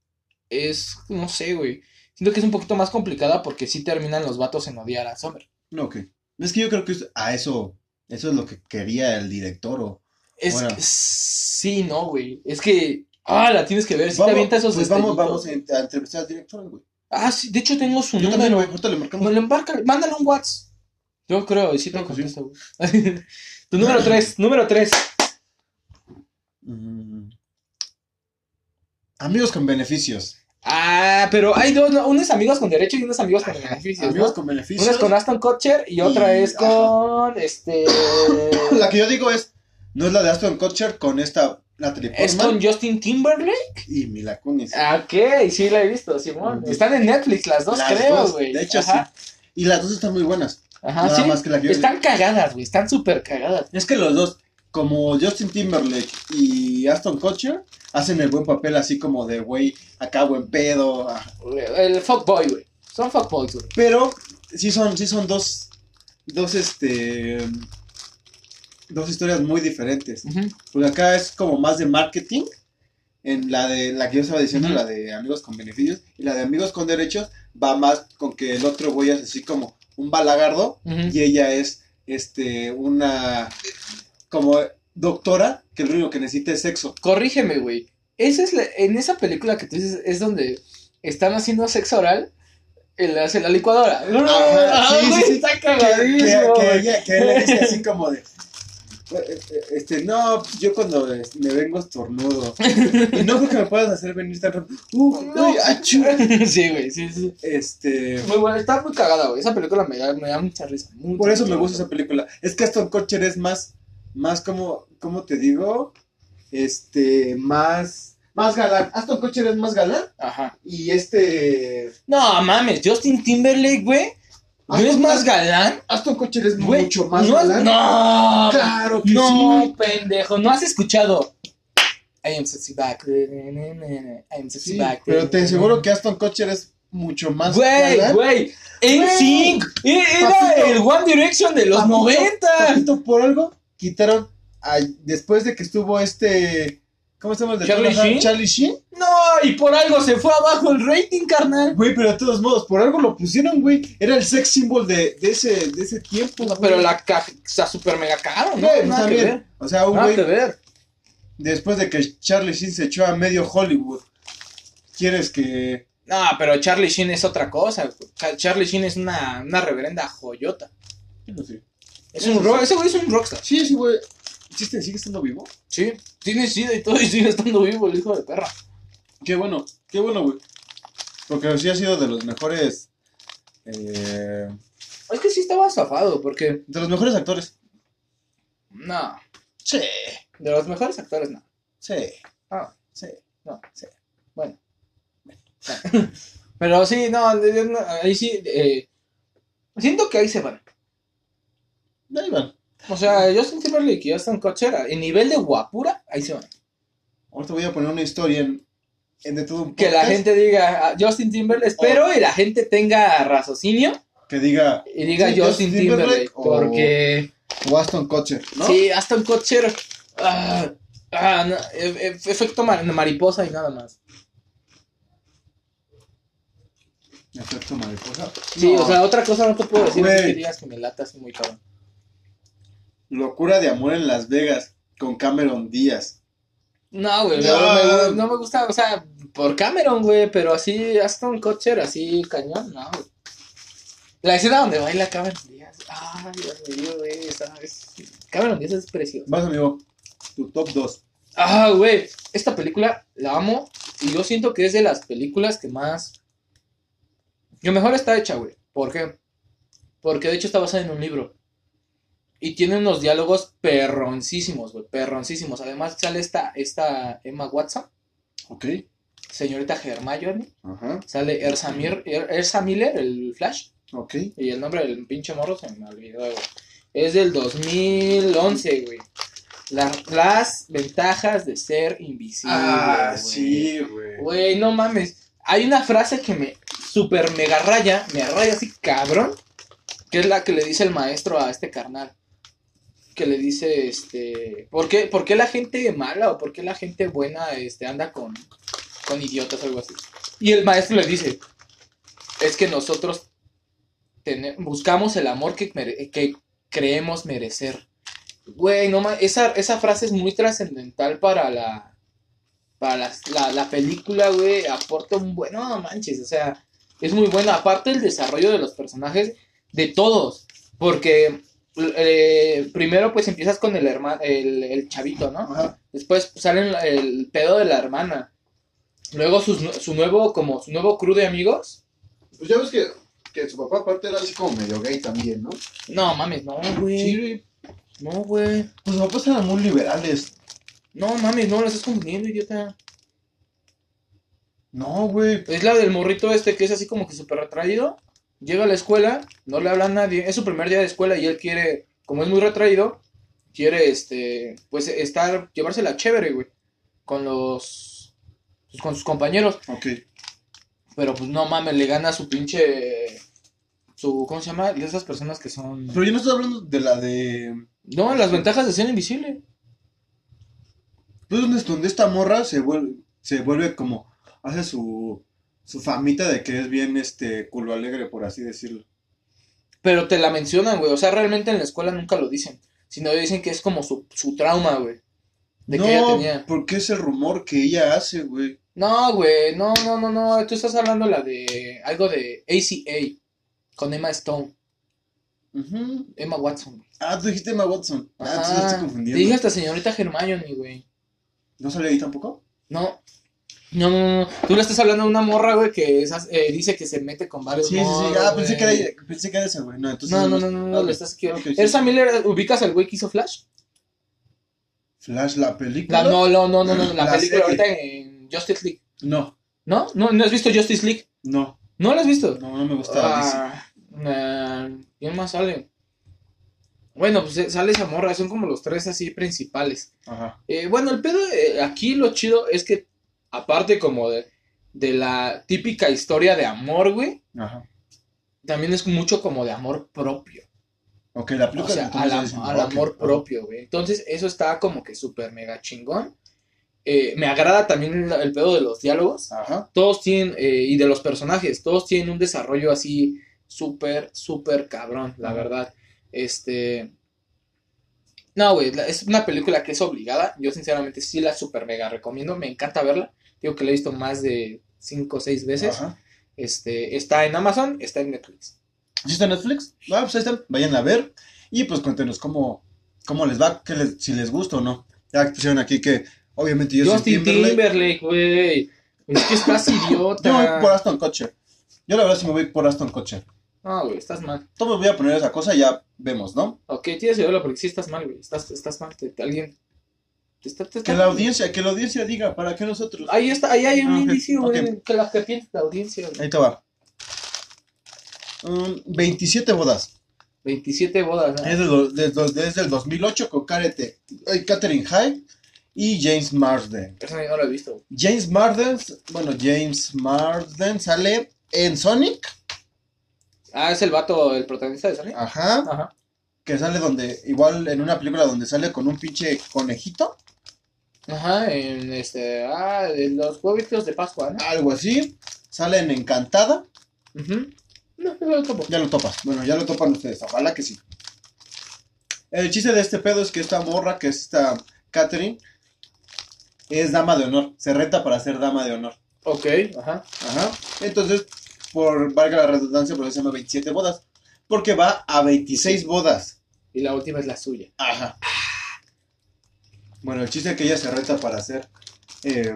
es, no sé, güey. Siento que es un poquito más complicada porque sí terminan los vatos en odiar a Summer. No, ok. Es que yo creo que es- a eso, eso es lo que quería el director o... Es Bueno. que, sí, no, güey. Es que, ah, la tienes que ver. Si te Vamos, avienta esos pues vamos, vamos a, entrevistar al director, güey. Ah, sí, de hecho tengo su Yo también, número. güey, ahorita le marcamos. Embarca, mándale un WhatsApp. Yo creo, y sí te contesta, güey. tu número 3, número 3. Mm. Amigos con beneficios. Ah, pero hay dos, ¿no? unos amigos con derecho y unos amigos con beneficios, Amigos ¿no? con Una beneficios. es con Aston Kutcher y otra Y- es con, este... La que yo digo es, no es la de Aston Kutcher con esta Natalie es Portman con Justin Timberlake. y Mila Kunis. Ah, Ok, sí la he visto, Simón. Están en Netflix las dos, Las creo, güey. De hecho, Ajá. sí. Y las dos están muy buenas. Ajá, Nada sí. más que la que Están cagadas, güey. Están súper cagadas. Es que los dos, como Justin Timberlake y Aston Kutcher hacen el buen papel así como de güey, acá buen pedo. ah. El fuckboy, güey. Son fuckboys, güey. Pero sí son, sí son dos, dos, este, dos historias muy diferentes. Porque acá es como más de marketing. En la de la que yo estaba diciendo, la de amigos con beneficios. Y la de amigos con derechos va más con que el otro güey es así como un balagardo. Y ella es este una como doctora que lo único que necesita es sexo. Corrígeme, güey. Esa es la- en esa película que tú dices es donde están haciendo sexo oral en la, en la licuadora. Ajá, sí, sí, sí. Está cagadísimo. que, ella, que él le dice así como de este, no, pues yo cuando eh, me vengo estornudo. Y no creo que me puedas hacer venir tan rápido. Uh, No. uy, achú. sí, güey, sí, sí. Este, Muy buena, está muy cagada, güey. Esa película me da, me da mucha risa. mucha, Por eso me gusta esa película. Es que Aston Kutcher es más, más como, ¿cómo te digo? Este, más, más galán. Aston Kutcher es más galán. Ajá. Y este, No mames, Justin Timberlake, güey. ¿No es más galán? Aston Kutcher es Güey, mucho más no, galán. No, Claro que no, sí. pendejo, no has escuchado. I am sexy back. I am sexy Sí, back. pero te aseguro que Aston Kutcher es mucho más Güey, galán. güey. En Güey. Sync. Era Papito. el One Direction de los Papito, 90. papito, por algo quitaron a- después de que estuvo este, ¿cómo se llama el de Charlie? Sheen. Charlie Sheen. No, y por algo se fue abajo el rating, carnal. Güey, pero de todos modos, por algo lo pusieron, güey. Era el sex symbol de, de ese, de ese tiempo. No, pero la caja está súper mega caro, ¿no? Güey, Nada que también. ver. O sea, un Nada güey, que ver. después de que Charlie Sheen se echó a medio Hollywood, ¿quieres que...? No, pero Charlie Sheen es otra cosa. Cha- Charlie Sheen es una, una reverenda joyota. No sé. Es un rock, ese güey es un rockstar. Sí, sí, güey. ¿Sí este- ¿Sigue estando vivo? Sí, tiene sida y todo y sigue estando vivo el hijo de perra. Qué bueno, qué bueno, güey. Porque sí ha sido de los mejores... eh, Es que sí estaba zafado, porque. de los mejores actores. No, Sí, de los mejores actores no. sí, Ah, sí. no, sí. Bueno. Pero sí, no, ahí sí. eh, siento que ahí se van. Ahí van. O sea, Justin Timberlake y Aston Kutcher, en nivel de guapura, ahí se van. Ahorita voy a poner una historia en, en de todo un Que la podcast gente diga ah, Justin Timberlake, espero y la gente tenga raciocinio Que diga y diga Sí, Justin Timberlake, Timberlake o- porque o Aston Kutcher, ¿no? sí, Aston Kutcher, ah, ah, no, e- e- efecto mar- mariposa y nada más. Efecto mariposa. Sí, No. o sea, otra cosa no te puedo decir Güey. que digas que me lata así muy cabrón. Locura de amor en Las Vegas con Cameron Díaz. No, güey, No. no, me, no me gusta, o sea, por Cameron, güey, pero así Aston Kutcher, así cañón, no, güey. La escena donde baila Cameron Díaz, ay, Dios mío, güey, esa es- Cameron Díaz es precioso. Vas, amigo. Tu top 2. Ah, güey, esta película la amo y yo siento que es de las películas que más... Que mejor está hecha, güey. ¿Por qué? Porque de hecho está basada en un libro. Y tiene unos diálogos perroncísimos, güey, perroncísimos. Además sale esta, esta Emma Watson, Ok. señorita Hermione, Ajá. sale Ersa, Mir- Er- Ersa Miller, el Flash, Ok. y el nombre del pinche morro se me olvidó, güey. Es del 2011, güey. La- las ventajas de ser invisible. Ah, güey. sí, güey. Güey, no mames. Hay una frase que me super mega raya, me raya así cabrón, que es la que le dice el maestro a este carnal. Que le dice, este, ¿por qué, por qué la gente mala o por qué la gente buena este, anda con, con idiotas o algo así? Y el maestro le dice, es que nosotros tene- buscamos el amor que, que creemos merecer. Güey, no esa, esa frase es muy trascendental para la, para la, la, la película, güey, aporta un buen, no manches, o sea, es muy buena, aparte el desarrollo de los personajes, de todos, porque eh, primero pues empiezas con el hermano, el, el chavito, ¿no? Ajá. Después sale el, pedo de la hermana, luego sus su nuevo, como su nuevo crew de amigos, Pues ya ves que, que su papá aparte era así como medio gay también, ¿no? no mames, no, güey, Sí, güey. no, güey, Pues sus papás eran muy liberales. no mames, no, lo estás confundiendo, idiota. No, güey. Es la del morrito este que es así como que súper retraído. Llega a la escuela, no le habla a nadie. Es su primer día de escuela y él quiere, como es muy retraído, quiere, este, pues, estar, llevársela chévere, güey, con los, pues, con sus compañeros. Ok. Pero, pues, no mames, le gana su pinche, su, ¿cómo se llama? De esas personas que son... Pero yo no estoy hablando de la de. No, las ventajas de ser invisible. Pues donde, donde esta morra se vuelve, se vuelve como. Hace su. Su famita de que es bien este culo alegre, por así decirlo. Pero te la mencionan, güey. O sea, realmente en la escuela nunca lo dicen. Sino dicen que es como su, su trauma, güey. De no, que ella tenía. porque es el rumor que ella hace, güey. No, güey. No, no, no, no. Tú estás hablando la de algo de ACA. Con Emma Stone. Ujú. Emma Watson. güey. Ah, tú dijiste Emma Watson. Ah, entonces estoy Te confundiendo. dije hasta señorita Hermione, güey. ¿No sale ahí tampoco? No. No, no, no. Tú le estás hablando a una morra, güey, que esas- eh, dice que se mete con varios Sí, sí, sí. Ah, pensé que era, pensé que era esa, güey. No, entonces. No, no, no, no, no, Ah, estás aquí. Ok, sí. ¿Ezra Miller, ubicas al güey que hizo Flash? Flash, la película. La, no, no, no, no, no, la, La película serie. ahorita en Justice League. No, ¿No? ¿No, ¿No has visto Justice League? no, ¿No la has visto? no, no me gusta DC. Ah, ¿Quién más sale? Bueno, pues eh, sale esa morra, son como los tres así principales. Ajá. Eh, bueno, el pedo, eh, aquí lo chido es que, aparte como de, de la típica historia de amor, güey, Ajá. también es mucho como de amor propio. Ok, la O película. sea, entonces al, amor propio, güey. Entonces, eso está como que súper mega chingón. Eh, me agrada también el, el pedo de los diálogos. Ajá. Todos tienen, eh, y de los personajes, todos tienen un desarrollo así súper, súper cabrón, la Ajá. verdad. Este. No, güey, es una película que es obligada. Yo, sinceramente, sí la súper mega recomiendo. Me encanta verla. Digo que la he visto más de cinco o seis veces. Ajá. Este, está en Amazon, está en Netflix. ¿Sí está en Netflix? Ah, pues ahí están. Vayan a ver. Y pues cuéntenos cómo, cómo les va, qué les- si les gusta o no. Ya pusieron aquí que, obviamente, yo soy Justin Timberlake. Timberlake, güey. Es que estás idiota. Yo voy por Aston Kutcher. Yo la verdad sí me voy por Aston Kutcher. No, güey, estás mal. Todo voy a poner esa cosa, ya vemos, ¿no? Ok, tienes que verlo porque sí estás mal, güey. Estás, estás mal. Te- alguien. Te está- te está- Que la audiencia, que la audiencia diga, ¿para qué nosotros? Ahí está, ahí hay un Ah, indicio, güey. Que la que piensa la audiencia, güey. Ahí te va. Mm, 27 bodas. 27 bodas, del do- desde, desde el 2008 con Karete- Catherine Hyde y James Marsden. Eso no lo he visto. James Marsden, bueno, James Marsden sale en Sonic, Ah, es el vato, el protagonista de Sonic. ajá, Ajá. que sale donde, igual en una película donde sale con un pinche conejito, Ajá, en este. Ah, de los huevitos de Pascua, ¿no? algo así, sale en Encantada, Ujú. No, no lo topo. ya lo topas, bueno, ya lo topan ustedes, ojalá que sí. El chiste de este pedo es que esta morra, que es esta Catherine, es dama de honor, se renta para ser dama de honor. Ok, ajá. Ajá. Entonces, por valga la redundancia, por eso se llama 27 bodas. Porque va a 26 bodas. Y la última es la suya. Ajá. Bueno, el chiste es que ella se reta para ser eh,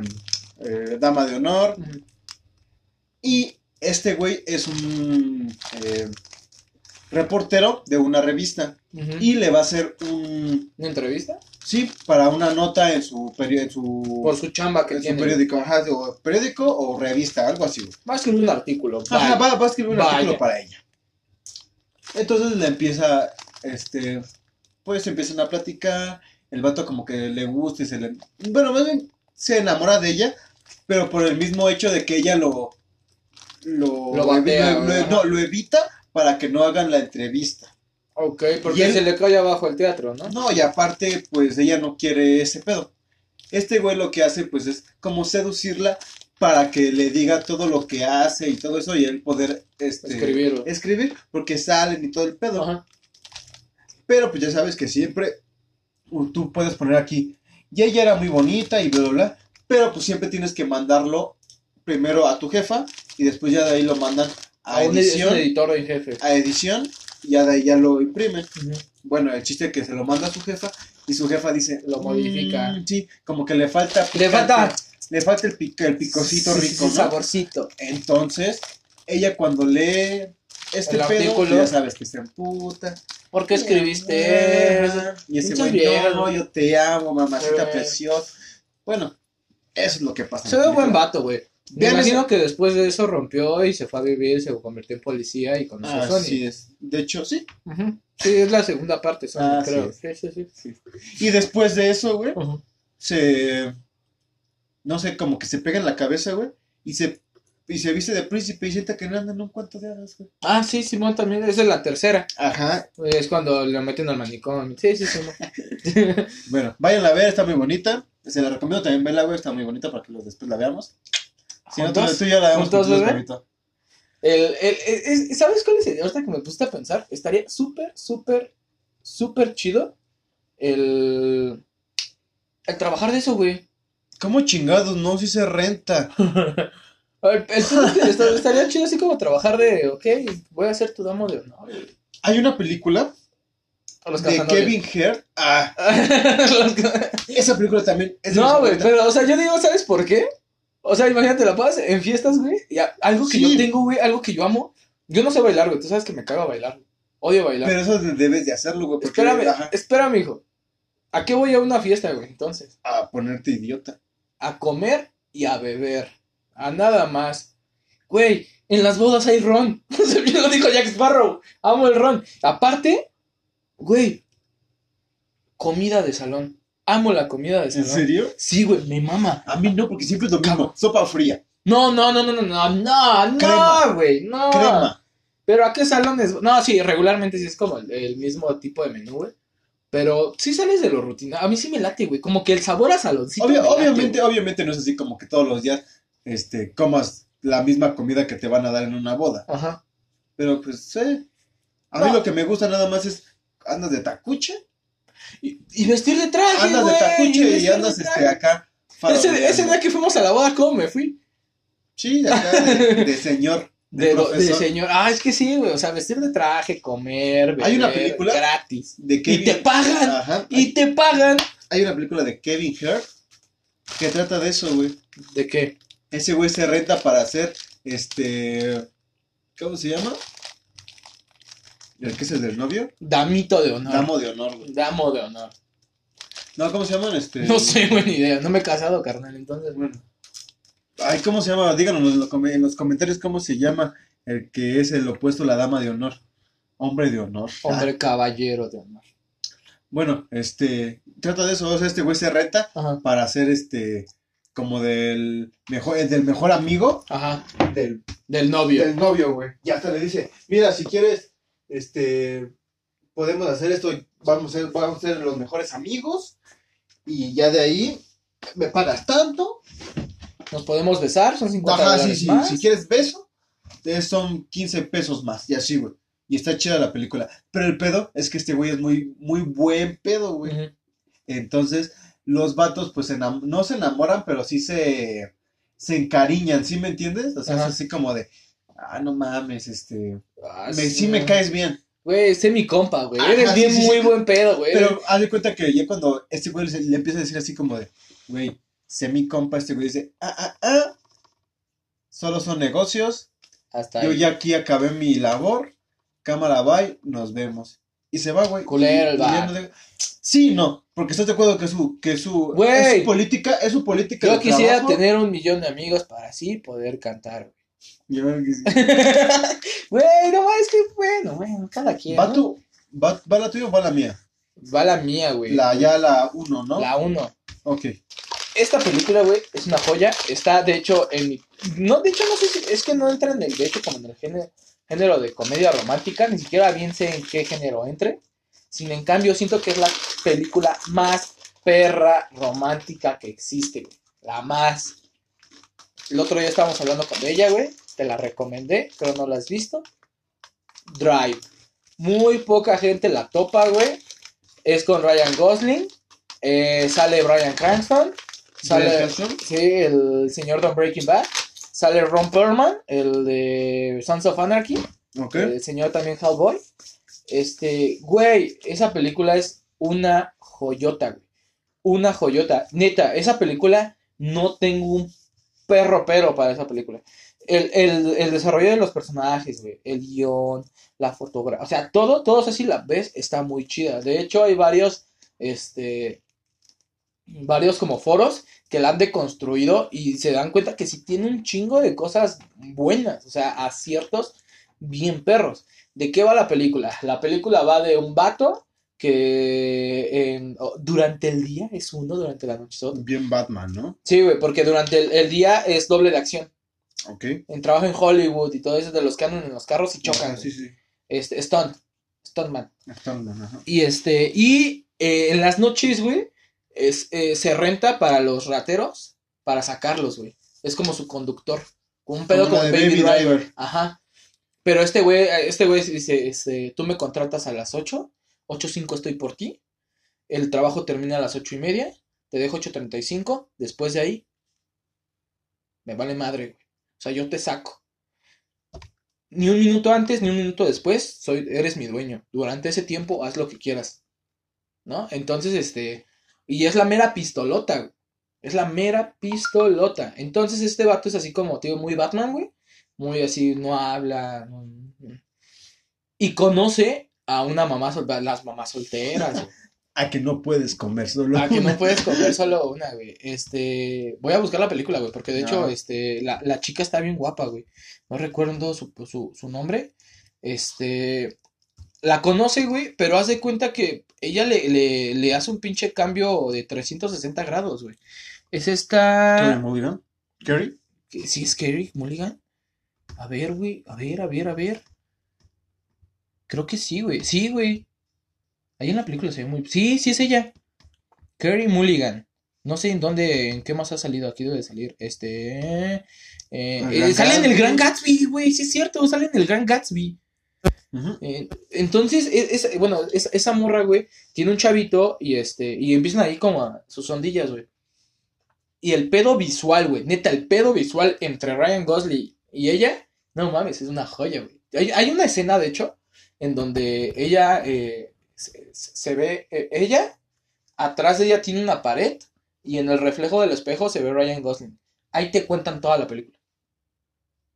eh, dama de honor. Y este güey es un eh, reportero de una revista. Y le va a hacer un. ¿Una entrevista? Sí, para una nota en su, peri- en su, Por su chamba que en su tiene. periódico. Ajá, o periódico o revista, algo así. Va a escribir un artículo. Ajá, va, va a escribir un Vaya. artículo para ella. Entonces le empieza, este, pues empiezan a platicar, el vato como que le gusta y se le... Bueno, más bien se enamora de ella, pero por el mismo hecho de que ella lo... Lo, Lo batea, lo- lo- ajá. no, lo evita para que no hagan la entrevista. Ok, porque él- se le cae abajo el teatro, ¿no? No, y aparte, pues ella no quiere ese pedo. Este güey lo que hace, pues es como seducirla para que le diga todo lo que hace y todo eso y él poder, este... Escribirlo. escribir porque salen y todo el pedo. Ajá. Pero pues ya sabes que siempre tú puedes poner aquí, y ella era muy bonita y bla, bla, bla, pero pues siempre tienes que mandarlo primero a tu jefa y después ya de ahí lo mandan a edición, editor en jefe. a edición y ya de ahí ya lo imprimen. Bueno, el chiste es que se lo manda a su jefa y su jefa dice, Lo modifica. "Mm, sí, como que le falta Le falta le falta el, pic- el picocito Sí, sí, rico, sí, ¿no? saborcito. Entonces, ella cuando lee este El pedo, artículo. ya sabes que se emputa. ¿Por qué escribiste eso? Y ese güey, no, yo te amo, mamacita Eh. preciosa. Bueno, eso es lo que pasa. Se ve buen película. vato, güey. Me Vean imagino que después de eso rompió y se fue a vivir, se convirtió en policía y conoció a Sony. Así es. De hecho, sí. Ujú. Sí, es la segunda parte, Sony, Así creo. Sí, sí, sí. Y después de eso, güey, se. No sé, como que se pega en la cabeza, güey. Y se, y se viste de príncipe y siente que no anda en un cuento de hadas, güey. Ah, sí, Simón también, esa es la tercera. Ajá. Es cuando lo meten al manicomio. Sí, sí, Simón. Bueno, váyanla a ver, está muy bonita. Se la recomiendo también verla, güey, está muy bonita para que los- después la veamos. Si no, tú, tú ya la vemos. El, el, el- es- ¿Sabes cuál es el ahorita que me puse a pensar? Estaría súper, súper, súper chido el, el trabajar de eso, güey. ¿Cómo chingados? No, si se renta. El estaría chido así como trabajar de, ok, voy a ser tu damo de honor. Hay una película de. Kevin Hart. Ah, esa película también es no, güey, pero, o sea, yo digo, ¿sabes por qué? O sea, imagínate, la pasas en fiestas, güey, y algo que Sí. yo tengo, güey, algo que yo amo. Yo no sé bailar, güey, tú sabes que me cago a bailar. Odio bailar. Pero eso de- debes de hacerlo, güey. Porque, espérame, ajá, espérame, hijo. ¿A qué voy a una fiesta, güey, entonces? a ponerte idiota. a comer y a beber. A nada más. Güey, en las bodas hay ron. Lo dijo Jack Sparrow. Amo el ron. Aparte, güey, comida de salón. Amo la comida de ¿En salón. serio? Sí, güey, me mama. A mí no, porque siempre es lo mismo. Sopa fría, No, no, no, no, no, no, no, Crema. no, güey, no. crema. Pero ¿a qué salones? No, sí, regularmente sí es como el, el mismo tipo de menú, güey. Pero sí sales de lo rutina. A mí sí me late, güey. Como que el sabor a saloncito. Obvio- late, obviamente, güey. obviamente no es así como que todos los días este, comas la misma comida que te van a dar en una boda. Ajá. Pero pues, sí. A mí No. lo que me gusta nada más es, andas de tacuche, Y, y vestir de traje, andas de tacuche y andas este, acá. Ese, día que fuimos a la boda, ¿cómo me fui? Sí, acá de, de señor, de, De, de señor. Ah, es que sí, güey. O sea, vestir de traje, comer, beber, Hay una película gratis. de Y Kevin. te pagan. Ajá. Y te pagan. Hay una película de Kevin Hart que trata de eso, güey. ¿De qué? Ese güey se renta para hacer, este, ¿cómo se llama? ¿El que es el del novio? Damito de honor. Damo de honor, güey. Damo de honor. No, ¿cómo se llaman? Este... No sé, ni idea. No me he casado, carnal. Entonces, Bueno. Ay, ¿cómo se llama? Díganos en los, com- en los comentarios cómo se llama el que es el opuesto a la dama de honor. Hombre de honor. hombre Ah, caballero de honor. bueno, este, trata de eso, o sea, este güey se renta Ajá. para hacer este, como del mejor, el del mejor amigo Ajá. del, Del novio. del novio, güey. Y hasta le dice, mira, si quieres, este, podemos hacer esto, vamos a ser, vamos a ser los mejores amigos y ya de ahí me pagas tanto. Nos podemos besar, son 50 Ajá, sí, dólares sí, más. si quieres beso, son 15 pesos más, y así, güey. Y está chida la película. Pero el pedo es que este güey es muy, muy buen pedo, güey. Entonces, los vatos, pues, enam- no se enamoran, pero sí se, se encariñan, ¿sí me entiendes? O sea, Ajá. es así como de, ah, no mames, este, Ah, me, sí me caes bien. Güey, sé mi compa, güey. Eres bien sí, muy sí. buen pedo, güey. Pero haz de cuenta que ya cuando este güey le, le empieza a decir así como de, güey, sé mi compa, este güey dice, ah, ah, ah, solo son negocios, Hasta Yo ahí. ya aquí acabé mi labor. Cámara, bye, nos vemos. Y se va, güey. Culero el Sí, no, porque estás de acuerdo que su, que su, es su política, es su política Yo de quisiera trabajo. tener un millón de amigos para así poder cantar, Yo güey. Güey, no, es que, bueno, bueno, cada quien. ¿Va, ¿no? tu, va, ¿Va la tuya o va la mía? Va la mía, güey. La, ya la uno, ¿no? La uno. Ok. Esta película, güey, es una joya. Está, de hecho, en mi... No, de hecho, no sé si... Es que no entra en el... De hecho, como en el género, género de comedia romántica. Ni siquiera bien sé en qué género entre. Sin en cambio, siento que es la película más perra romántica que existe, güey. La más. El otro día estábamos hablando con ella, güey. Te la recomendé, pero no la has visto. Drive. Muy poca gente la topa, güey. Es con Ryan Gosling. Eh, sale Brian Cranston. Sale, sí, el señor Don Breaking Bad. Sale Ron Perlman, el de Sons of Anarchy. Ok. El señor también Hellboy. Este, güey, esa película es una joyota, güey. Una joyota. Neta, esa película no tengo un perro pero para esa película. El, el, el desarrollo de los personajes, güey. El guion, la fotografía. O sea, todo, todo, si la ves, está muy chida. De hecho, hay varios, este, varios como foros que la han deconstruido y se dan cuenta que sí tiene un chingo de cosas buenas, o sea, aciertos bien perros. ¿De qué va la película? La película va de un vato que en- durante el día es uno, durante la noche es otro. Bien Batman, ¿no? Sí, güey, porque durante el, el día es doble de acción. Ok. En trabajo en Hollywood y todo eso de los que andan en los carros y chocan. Ah, sí, sí. Este, stunt, stuntman. Están, ajá. Y este, y eh, en las noches, güey, es, eh, se renta para los rateros para sacarlos, güey. Es como su conductor. Con un pedo Como Baby, Baby Driver. Driver. Ajá. Pero este güey, este güey dice, este, tú me contratas a las 8, 8.05 estoy por ti. El trabajo termina a las ocho y media. Te dejo 8.35. Después de ahí, me vale madre, güey. O sea, yo te saco. Ni un minuto antes, ni un minuto después, soy, eres mi dueño. Durante ese tiempo, haz lo que quieras. ¿No? Entonces, este. Y es la mera pistolota, güey. Es la mera pistolota. Entonces, este vato es así como, tío, muy Batman, güey. Muy así, no habla. no-. Y conoce a una mamá, las mamás solteras. A que no puedes comer solo. A que no puedes comer solo una, güey. Este, voy a buscar la película, güey, porque de hecho, este, la, la chica está bien guapa, güey. No recuerdo su, su, su nombre. Este, la conoce, güey, pero haz de cuenta que ella le, le, le hace un pinche cambio de 360 grados, güey. Es ¿Carrie esta... Mulligan? ¿Carrie? ¿Qué- ¿Sí es Carrie Mulligan? A ver, güey, a ver, a ver, a ver. Creo que sí, güey. Sí, güey. Ahí en la película se ve muy... Sí, sí es ella. Carrie Mulligan. No sé en dónde, en qué más ha salido. Aquí debe salir. Este... eh, eh, Gran sale en el Gatsby. Gran Gatsby, güey. Sí es cierto, sale en el Gran Gatsby. Eh, entonces, es, es- bueno, es- esa morra, güey, tiene un chavito y este, y empiezan ahí como a sus ondillas, güey. Y el pedo visual, güey, neta, el pedo visual entre Ryan Gosling y ella, no mames, es una joya, güey. Hay, hay una escena, de hecho, en donde ella eh, se, se ve, eh, ella, atrás de ella tiene una pared y en el reflejo del espejo se ve Ryan Gosling. Ahí te cuentan toda la película.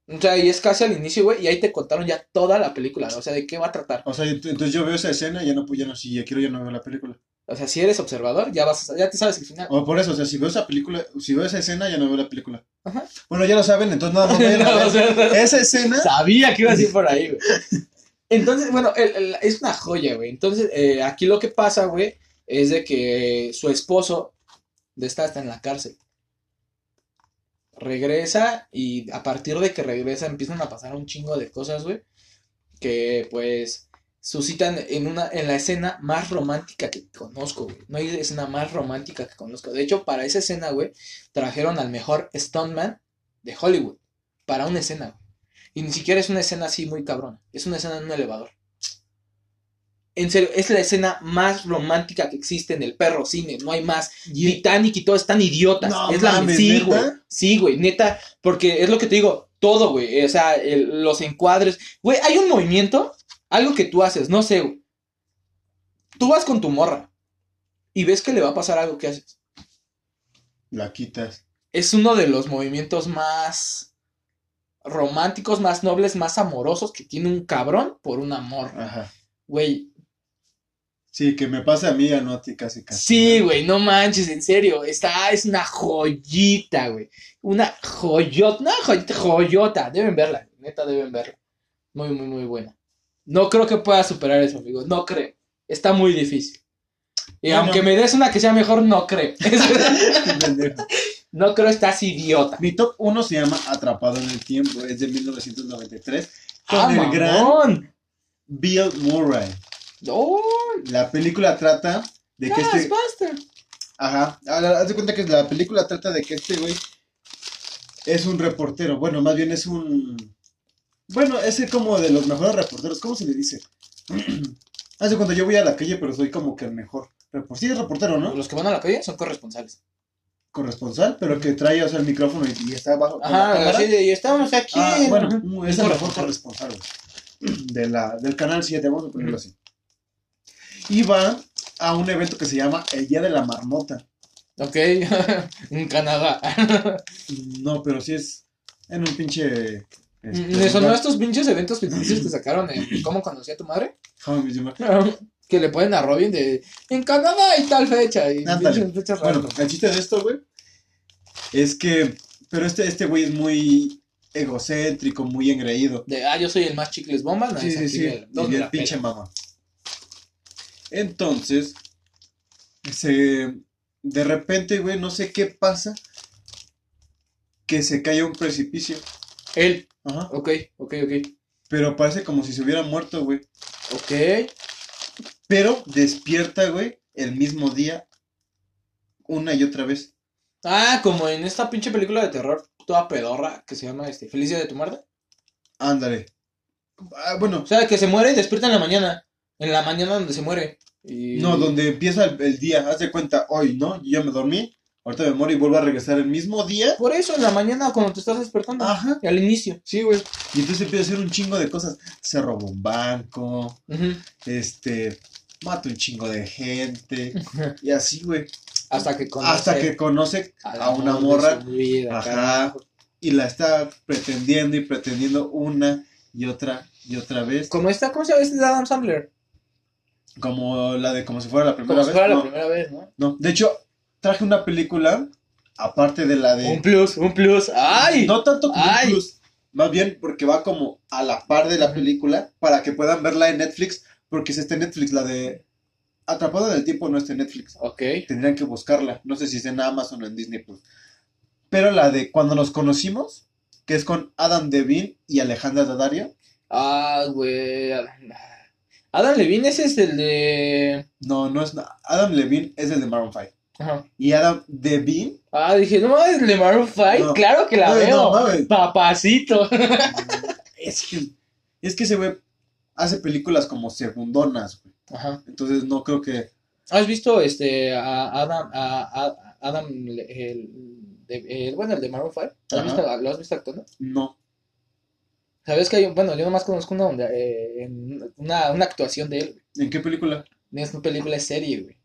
O sea, y es casi al inicio, güey, y ahí te contaron ya toda la película, o sea, de qué va a tratar. O sea, ent- entonces yo veo esa escena y ya no, pues ya no, si ya quiero, ya no veo la película. O sea, si eres observador, ya vas ya te sabes el final. O por eso, o sea, si veo esa película, si veo esa escena, ya no veo la película. Ajá. Bueno, ya lo saben, entonces nada más vayan a ver esa escena. Sabía que iba a decir por ahí, güey. Entonces, bueno, el- el- es una joya, güey. Entonces, eh, aquí lo que pasa, güey, es de que su esposo de esta está en la cárcel. Regresa y a partir de que regresa empiezan a pasar un chingo de cosas, güey, que pues suscitan en una en la escena más romántica que conozco, güey. No hay escena más romántica que conozco. De hecho, para esa escena, güey, trajeron al mejor stuntman de Hollywood para una escena, güey. Y ni siquiera es una escena así muy cabrona. Es una escena en un elevador. En serio, es la escena más romántica que existe en el perro cine. No hay más. Titanic y todo están idiotas. No es la mames, sí, güey. Sí, güey, neta. Porque es lo que te digo, todo, güey. O sea, el- los encuadres. Güey, hay un movimiento, algo que tú haces, no sé. Tú vas con tu morra y ves que le va a pasar algo que haces. La quitas. Es uno de los movimientos más románticos, más nobles, más amorosos que tiene un cabrón por un amor. Ajá. Güey, Sí, que me pase a mí, a no a ti casi casi. Sí, güey, no manches, en serio. Está, es una joyita, güey. Una joyota, una joyita, joyota. Deben verla, neta, deben verla. Muy, muy, muy buena. No creo que pueda superar eso, amigo. No creo. Está muy difícil. Y Bueno. aunque me des una que sea mejor, no creo. No creo, estás idiota. Mi top 1 se llama Atrapado en el Tiempo, es de 1993, con ¡Ah, el gran! Bill Murray. ¡Oh, La película trata de que este... Ghostbuster! Ajá, haz de cuenta que la película trata de que este güey es un reportero, bueno, más bien es un... Bueno, es el como de los mejores reporteros, ¿cómo se le dice? Haz de cuenta, yo voy a la calle, pero soy como que el mejor reportero. Sí, es reportero, ¿no? Los que van a la calle son corresponsales. Corresponsal, pero que trae, o sea, el micrófono y, y está abajo. Ajá, de, y estamos aquí. Ah, bueno, es el mejor corresponsal de la, del canal 7, vamos a ponerlo así. Y va a un evento que se llama el Día de la Marmota. Ok, en Canadá. No, pero sí es en un pinche. Este, ¿Me sonó lugar. estos pinches eventos ficticios que sacaron en ¿Cómo conocí a tu madre? Que le ponen a Robin de en Canadá y tal fecha. Y fechas Bueno, el chiste de esto, güey, es que, pero este, este güey es muy egocéntrico, muy engreído. De, ah, yo soy el más chicles bomba. No, Sí, sí, sí, y el pinche mamá. Entonces, se, de repente, güey, no sé qué pasa, que se cae a un precipicio. Él. Ajá. Ok, ok, ok. Pero parece como si se hubiera muerto, güey. Ok. Pero despierta, güey, el mismo día, una y otra vez. Ah, como en esta pinche película de terror toda pedorra que se llama este Felicia de tu muerte. Ándale. Ah, bueno, O sea, que se muere y despierta en la mañana. En la mañana donde se muere. Y... no, donde empieza el, el día, haz de cuenta, hoy, ¿no? Yo ya me dormí, ahorita me muero y vuelvo a regresar el mismo día. Por eso, en la mañana cuando te estás despertando. Ajá. Al inicio. Sí, güey. Y entonces empieza a hacer un chingo de cosas. Se roba un banco, Ujú. este, mata un chingo de gente, y así, güey. Hasta que conoce Hasta que conoce a una morra vida, Ajá. carajo. y la está pretendiendo y pretendiendo una y otra y otra vez. Como esta, ¿cómo se llama este de Adam Sandler? Como la de como si fuera la primera Como si vez. fuera la primera vez, ¿no? no. De hecho, traje una película, aparte de la de. Un plus, un plus. ¡Ay! No tanto como un plus, más bien porque va como a la par de la película para que puedan verla en Netflix, porque si está en Netflix, la de Atrapada en el tiempo no está en Netflix. Ok. Tendrían que buscarla, no sé si está en Amazon o en Disney Plus. Pero la de Cuando nos conocimos, que es con Adam Devine y Alejandra Daddario, Ah, güey. Adam Levine ese es el de. no, no es Adam Levine es el de Maroon 5. Ajá. Y Adam Devine, Ah, dije, no mames, el de Maroon 5. No. Claro que la No, veo. no mames. Papacito. es que, es que ese güey hace películas como segundonas, güey. Ajá. Entonces no creo que ¿Has visto este a Adam a, a- Adam el, de- el- bueno el de Maroon 5? ¿Lo has visto, ¿Lo has visto actuando? no. ¿Sabes que hay un- bueno, yo nomás conozco una donde eh, en una, una actuación de él, ¿En qué película? Es una película es serie, güey.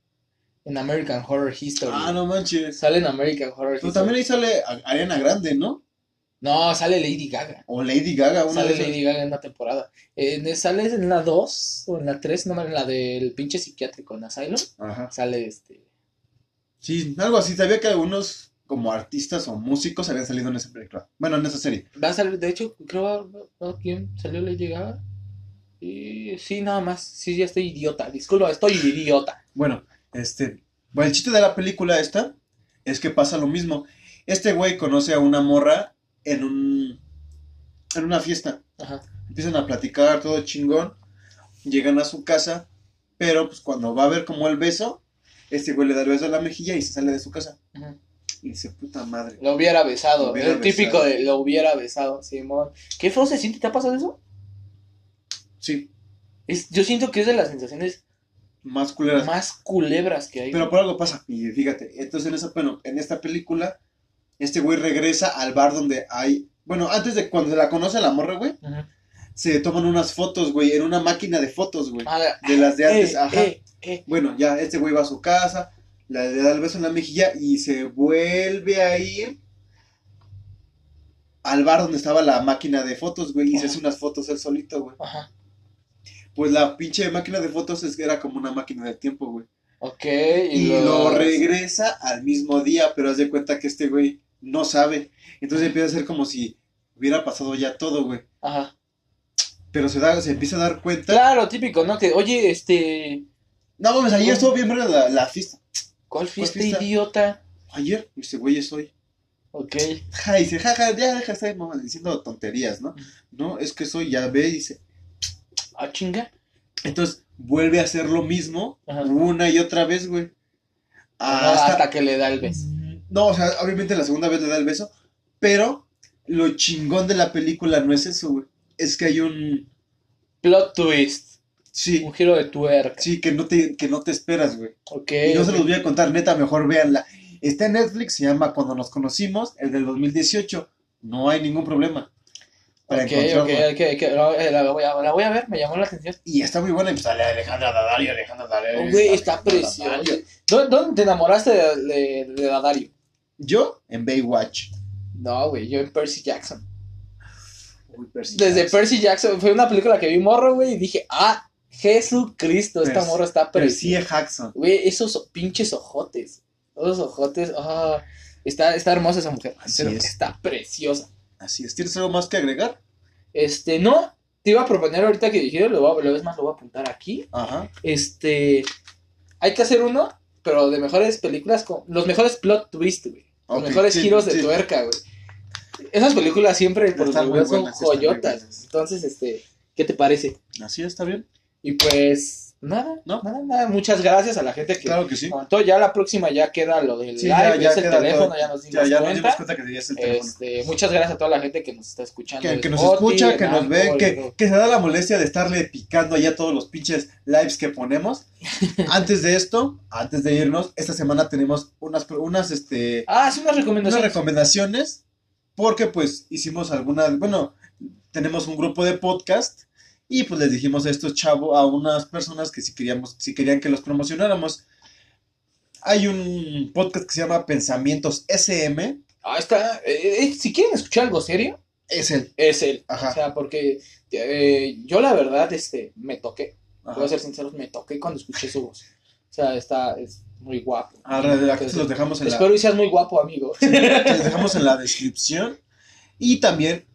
En American Horror History. Ah, no manches. Sale en American Horror Pero History. también ahí sale Ariana Grande, ¿no? No, sale Lady Gaga. O Lady Gaga, una Sale. Lady Gaga en una temporada. Eh, sale en la 2 o en la 3, no, en la del pinche psiquiátrico en Asylum. Ajá. Sale este. Sí, algo así. Sabía que algunos como artistas o músicos habían salido en esa película. Bueno, en esa serie. Va a salir, de hecho, creo, ¿no? ¿quién salió Lady Gaga? Y sí, nada más. Sí, ya estoy idiota. Disculpa, estoy idiota. Bueno, este, bueno, el chiste de la película esta es que pasa lo mismo. Este güey conoce a una morra en un en una fiesta. Ajá. Empiezan a platicar todo chingón. Llegan a su casa, pero pues cuando va a ver como el beso, este güey le da el beso a la mejilla y se sale de su casa. Ujú. Y dice, puta madre. Lo hubiera besado. Lo hubiera el típico de lo hubiera besado, Simón. ¿Qué feo se siente? ¿Te ha pasado eso? Sí, Es, yo siento que es de las sensaciones más culeras. más culebras que hay. Pero por algo pasa. Y fíjate, entonces en esa, bueno, en esta película, este güey regresa al bar donde hay. Bueno, antes de cuando se la conoce la morra, güey, Ujú. se toman unas fotos, güey, en una máquina de fotos, güey. Ah, De las de antes, eh, ajá. eh, eh. Bueno, ya este güey va a su casa, le, da el beso en la mejilla y se vuelve a ir al bar donde estaba la máquina de fotos, güey, y se hace unas fotos él solito, güey. Ajá. Pues la pinche máquina de fotos es, era como una máquina del tiempo, güey. Ok. Y lo- lo regresa al mismo día, pero haz de cuenta que este güey no sabe. Entonces empieza a ser como si hubiera pasado ya todo, güey. Ajá. Pero se da, se empieza a dar cuenta. Claro, típico, ¿no? Que, oye, este. No, mames, ayer estuvo bien buena la, la fiesta. ¿Cuál fiesta, fiesta? idiota? Ayer, ese güey es hoy. Ok. Ja, dice, jaja, ya deja de estar diciendo tonterías, ¿no? No, es que soy, ya ve, dice. Ah, chinga. Entonces vuelve a hacer lo mismo Ajá. una y otra vez, güey. Ajá, Hasta, hasta que le da el beso. No, o sea, obviamente la segunda vez le da el beso, pero lo chingón de la película no es eso, güey. Es que hay un... Plot twist. Sí, Un giro de tuerca. sí, que no te, que no te esperas, güey. Ok. Y no se los voy a contar, neta, mejor véanla. Está en Netflix, se llama Cuando nos conocimos, el del 2018. No hay ningún problema para Ok, encontrarla. ok, ok, ok, La, la voy a, la voy a ver, me llamó la atención. Y está muy buena, y pues sale Alejandra Daddario, Alejandra Daddario. Oh, está. Daddario. ¿Dónde, te enamoraste de, de, de Dadario? Yo en Baywatch. No, güey, yo en Percy Jackson. Uy, Percy Desde Jackson. Percy Jackson, fue una película que vi morro, güey, y dije, ah, Jesucristo, esta Percy- morra está Percy preciosa. Jackson. Güey, esos pinches ojotes. Esos ojotes. ah, está, está hermosa esa mujer. Así pero es. Está preciosa. Así es. ¿Tienes algo más que agregar? Este, no. Te iba a proponer ahorita que dijeron, lo, voy a- lo ves más, lo voy a apuntar aquí. Ajá. Este. Hay que hacer uno, pero de mejores películas con. Los mejores plot twists, güey. Los mejores sí, giros de sí. tuerca, güey. Esas películas siempre por lo son buenas, muy joyotas. Entonces, este, ¿qué te parece? Así está bien. Y pues, nada, ¿No? nada, nada. Muchas gracias a la gente que Claro que sí. comentó. Ya la próxima ya queda lo del Sí, live, ya, ya es el teléfono, todo. ya nos dimos Ya, ya nos cuenta. dimos cuenta que ya es el teléfono. Este, muchas gracias a toda la gente que nos está escuchando. Que, que nos Spotify, escucha, que nos ve, que, que se da la molestia de estarle picando allá todos los pinches lives que ponemos. antes de esto, antes de irnos, esta semana tenemos unas, unas, este, Ah, sí, unas unas recomendaciones. recomendaciones, porque pues hicimos algunas, bueno, tenemos un grupo de podcast y pues les dijimos a estos chavos, a unas personas que si queríamos, si querían que los promocionáramos. Hay un podcast que se llama Pensamientos SM, Ah, está. eh, eh, si quieren escuchar algo serio, es el, es él. Ajá. O sea, porque eh, yo la verdad, este, me toqué. Voy a ser sincero, me toqué cuando escuché su voz. O sea, está, es muy guapo. Ah, Entonces, se los dejamos en la, Espero y seas muy guapo, amigo. Sí, les dejamos en la descripción. Y también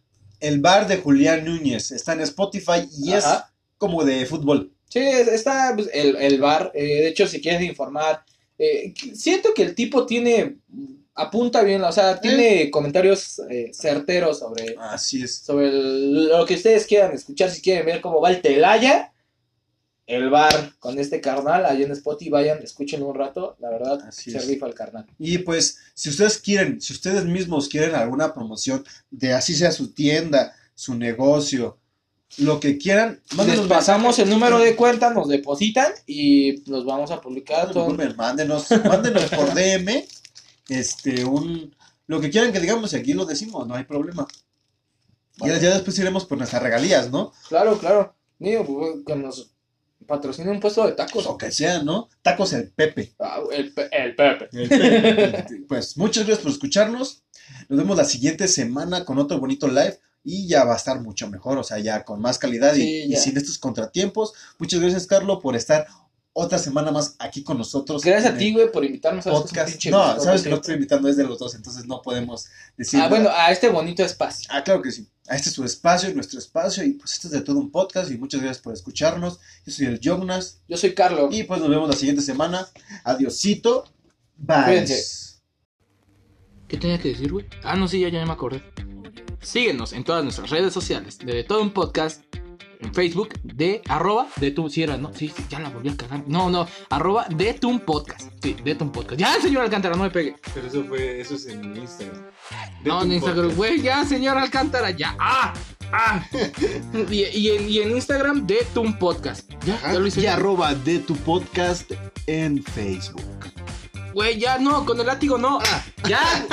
el bar de Julián Núñez. Está en Spotify y es Ajá. como de fútbol. Sí, es- está pues, el, el bar. eh, de hecho, si quieres informar, eh, siento que el tipo tiene, apunta bien, o sea, tiene comentarios eh, certeros sobre, Así es. sobre el- lo que ustedes quieran escuchar. Si quieren ver cómo va el Telaya, el bar con este carnal, ahí en Spotify, vayan, escúchenlo un rato. La verdad, Así se es. rifa el carnal. Y pues, si ustedes quieren, si ustedes mismos quieren alguna promoción de así sea su tienda, su negocio, lo que quieran, Les pasamos el número de cuenta, nos depositan y los vamos a publicar. todo. Mándenos, por DM, este, un, lo que quieran que digamos y aquí lo decimos, no hay problema. Y ya, ya después iremos por nuestras regalías, ¿no? Claro, claro. Digo, pues, que nos patrocine un puesto de tacos. O que sea, ¿no? Tacos el Pepe. Ah, el, pe- el Pepe. Pues muchas gracias por escucharnos. Nos vemos la siguiente semana con otro bonito live y ya va a estar mucho mejor, o sea, ya con más calidad y- Sí, y, sin estos contratiempos. Muchas gracias, Carlos, por estar otra semana más aquí con nosotros. Gracias a ti, güey, por invitarnos a este Podcast. pinche No, sabes que lo estoy invitando es de los dos, entonces no podemos decir. Ah, bueno, a este bonito espacio. Ah, claro que sí. A este es su espacio, nuestro espacio, y pues esto es de todo un podcast. Y muchas gracias por escucharnos. Yo soy el Jonas. Yo soy Carlos. Y pues nos vemos la siguiente semana. Adiosito. Bye. Cuídense. ¿Qué tenía que decir, güey? Ah, no, sí, ya, ya me acordé. Síguenos en todas nuestras redes sociales de, de todo un podcast. En Facebook de arroba de tu si era, no, sí, sí, ya la volví a cagar. No, no, arroba de tu podcast. Sí, de tu podcast. Ya, señor Alcántara, no me pegue. Pero eso fue, eso es en Instagram. De No, en Instagram, güey, ya, señor Alcántara, ya. ¡Ah! ¡Ah! y, y en, y en Instagram de tu podcast. Ya, ya lo hice. Y arroba de tu podcast en Facebook. Güey, ya no, con el látigo no. Ya,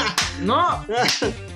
no.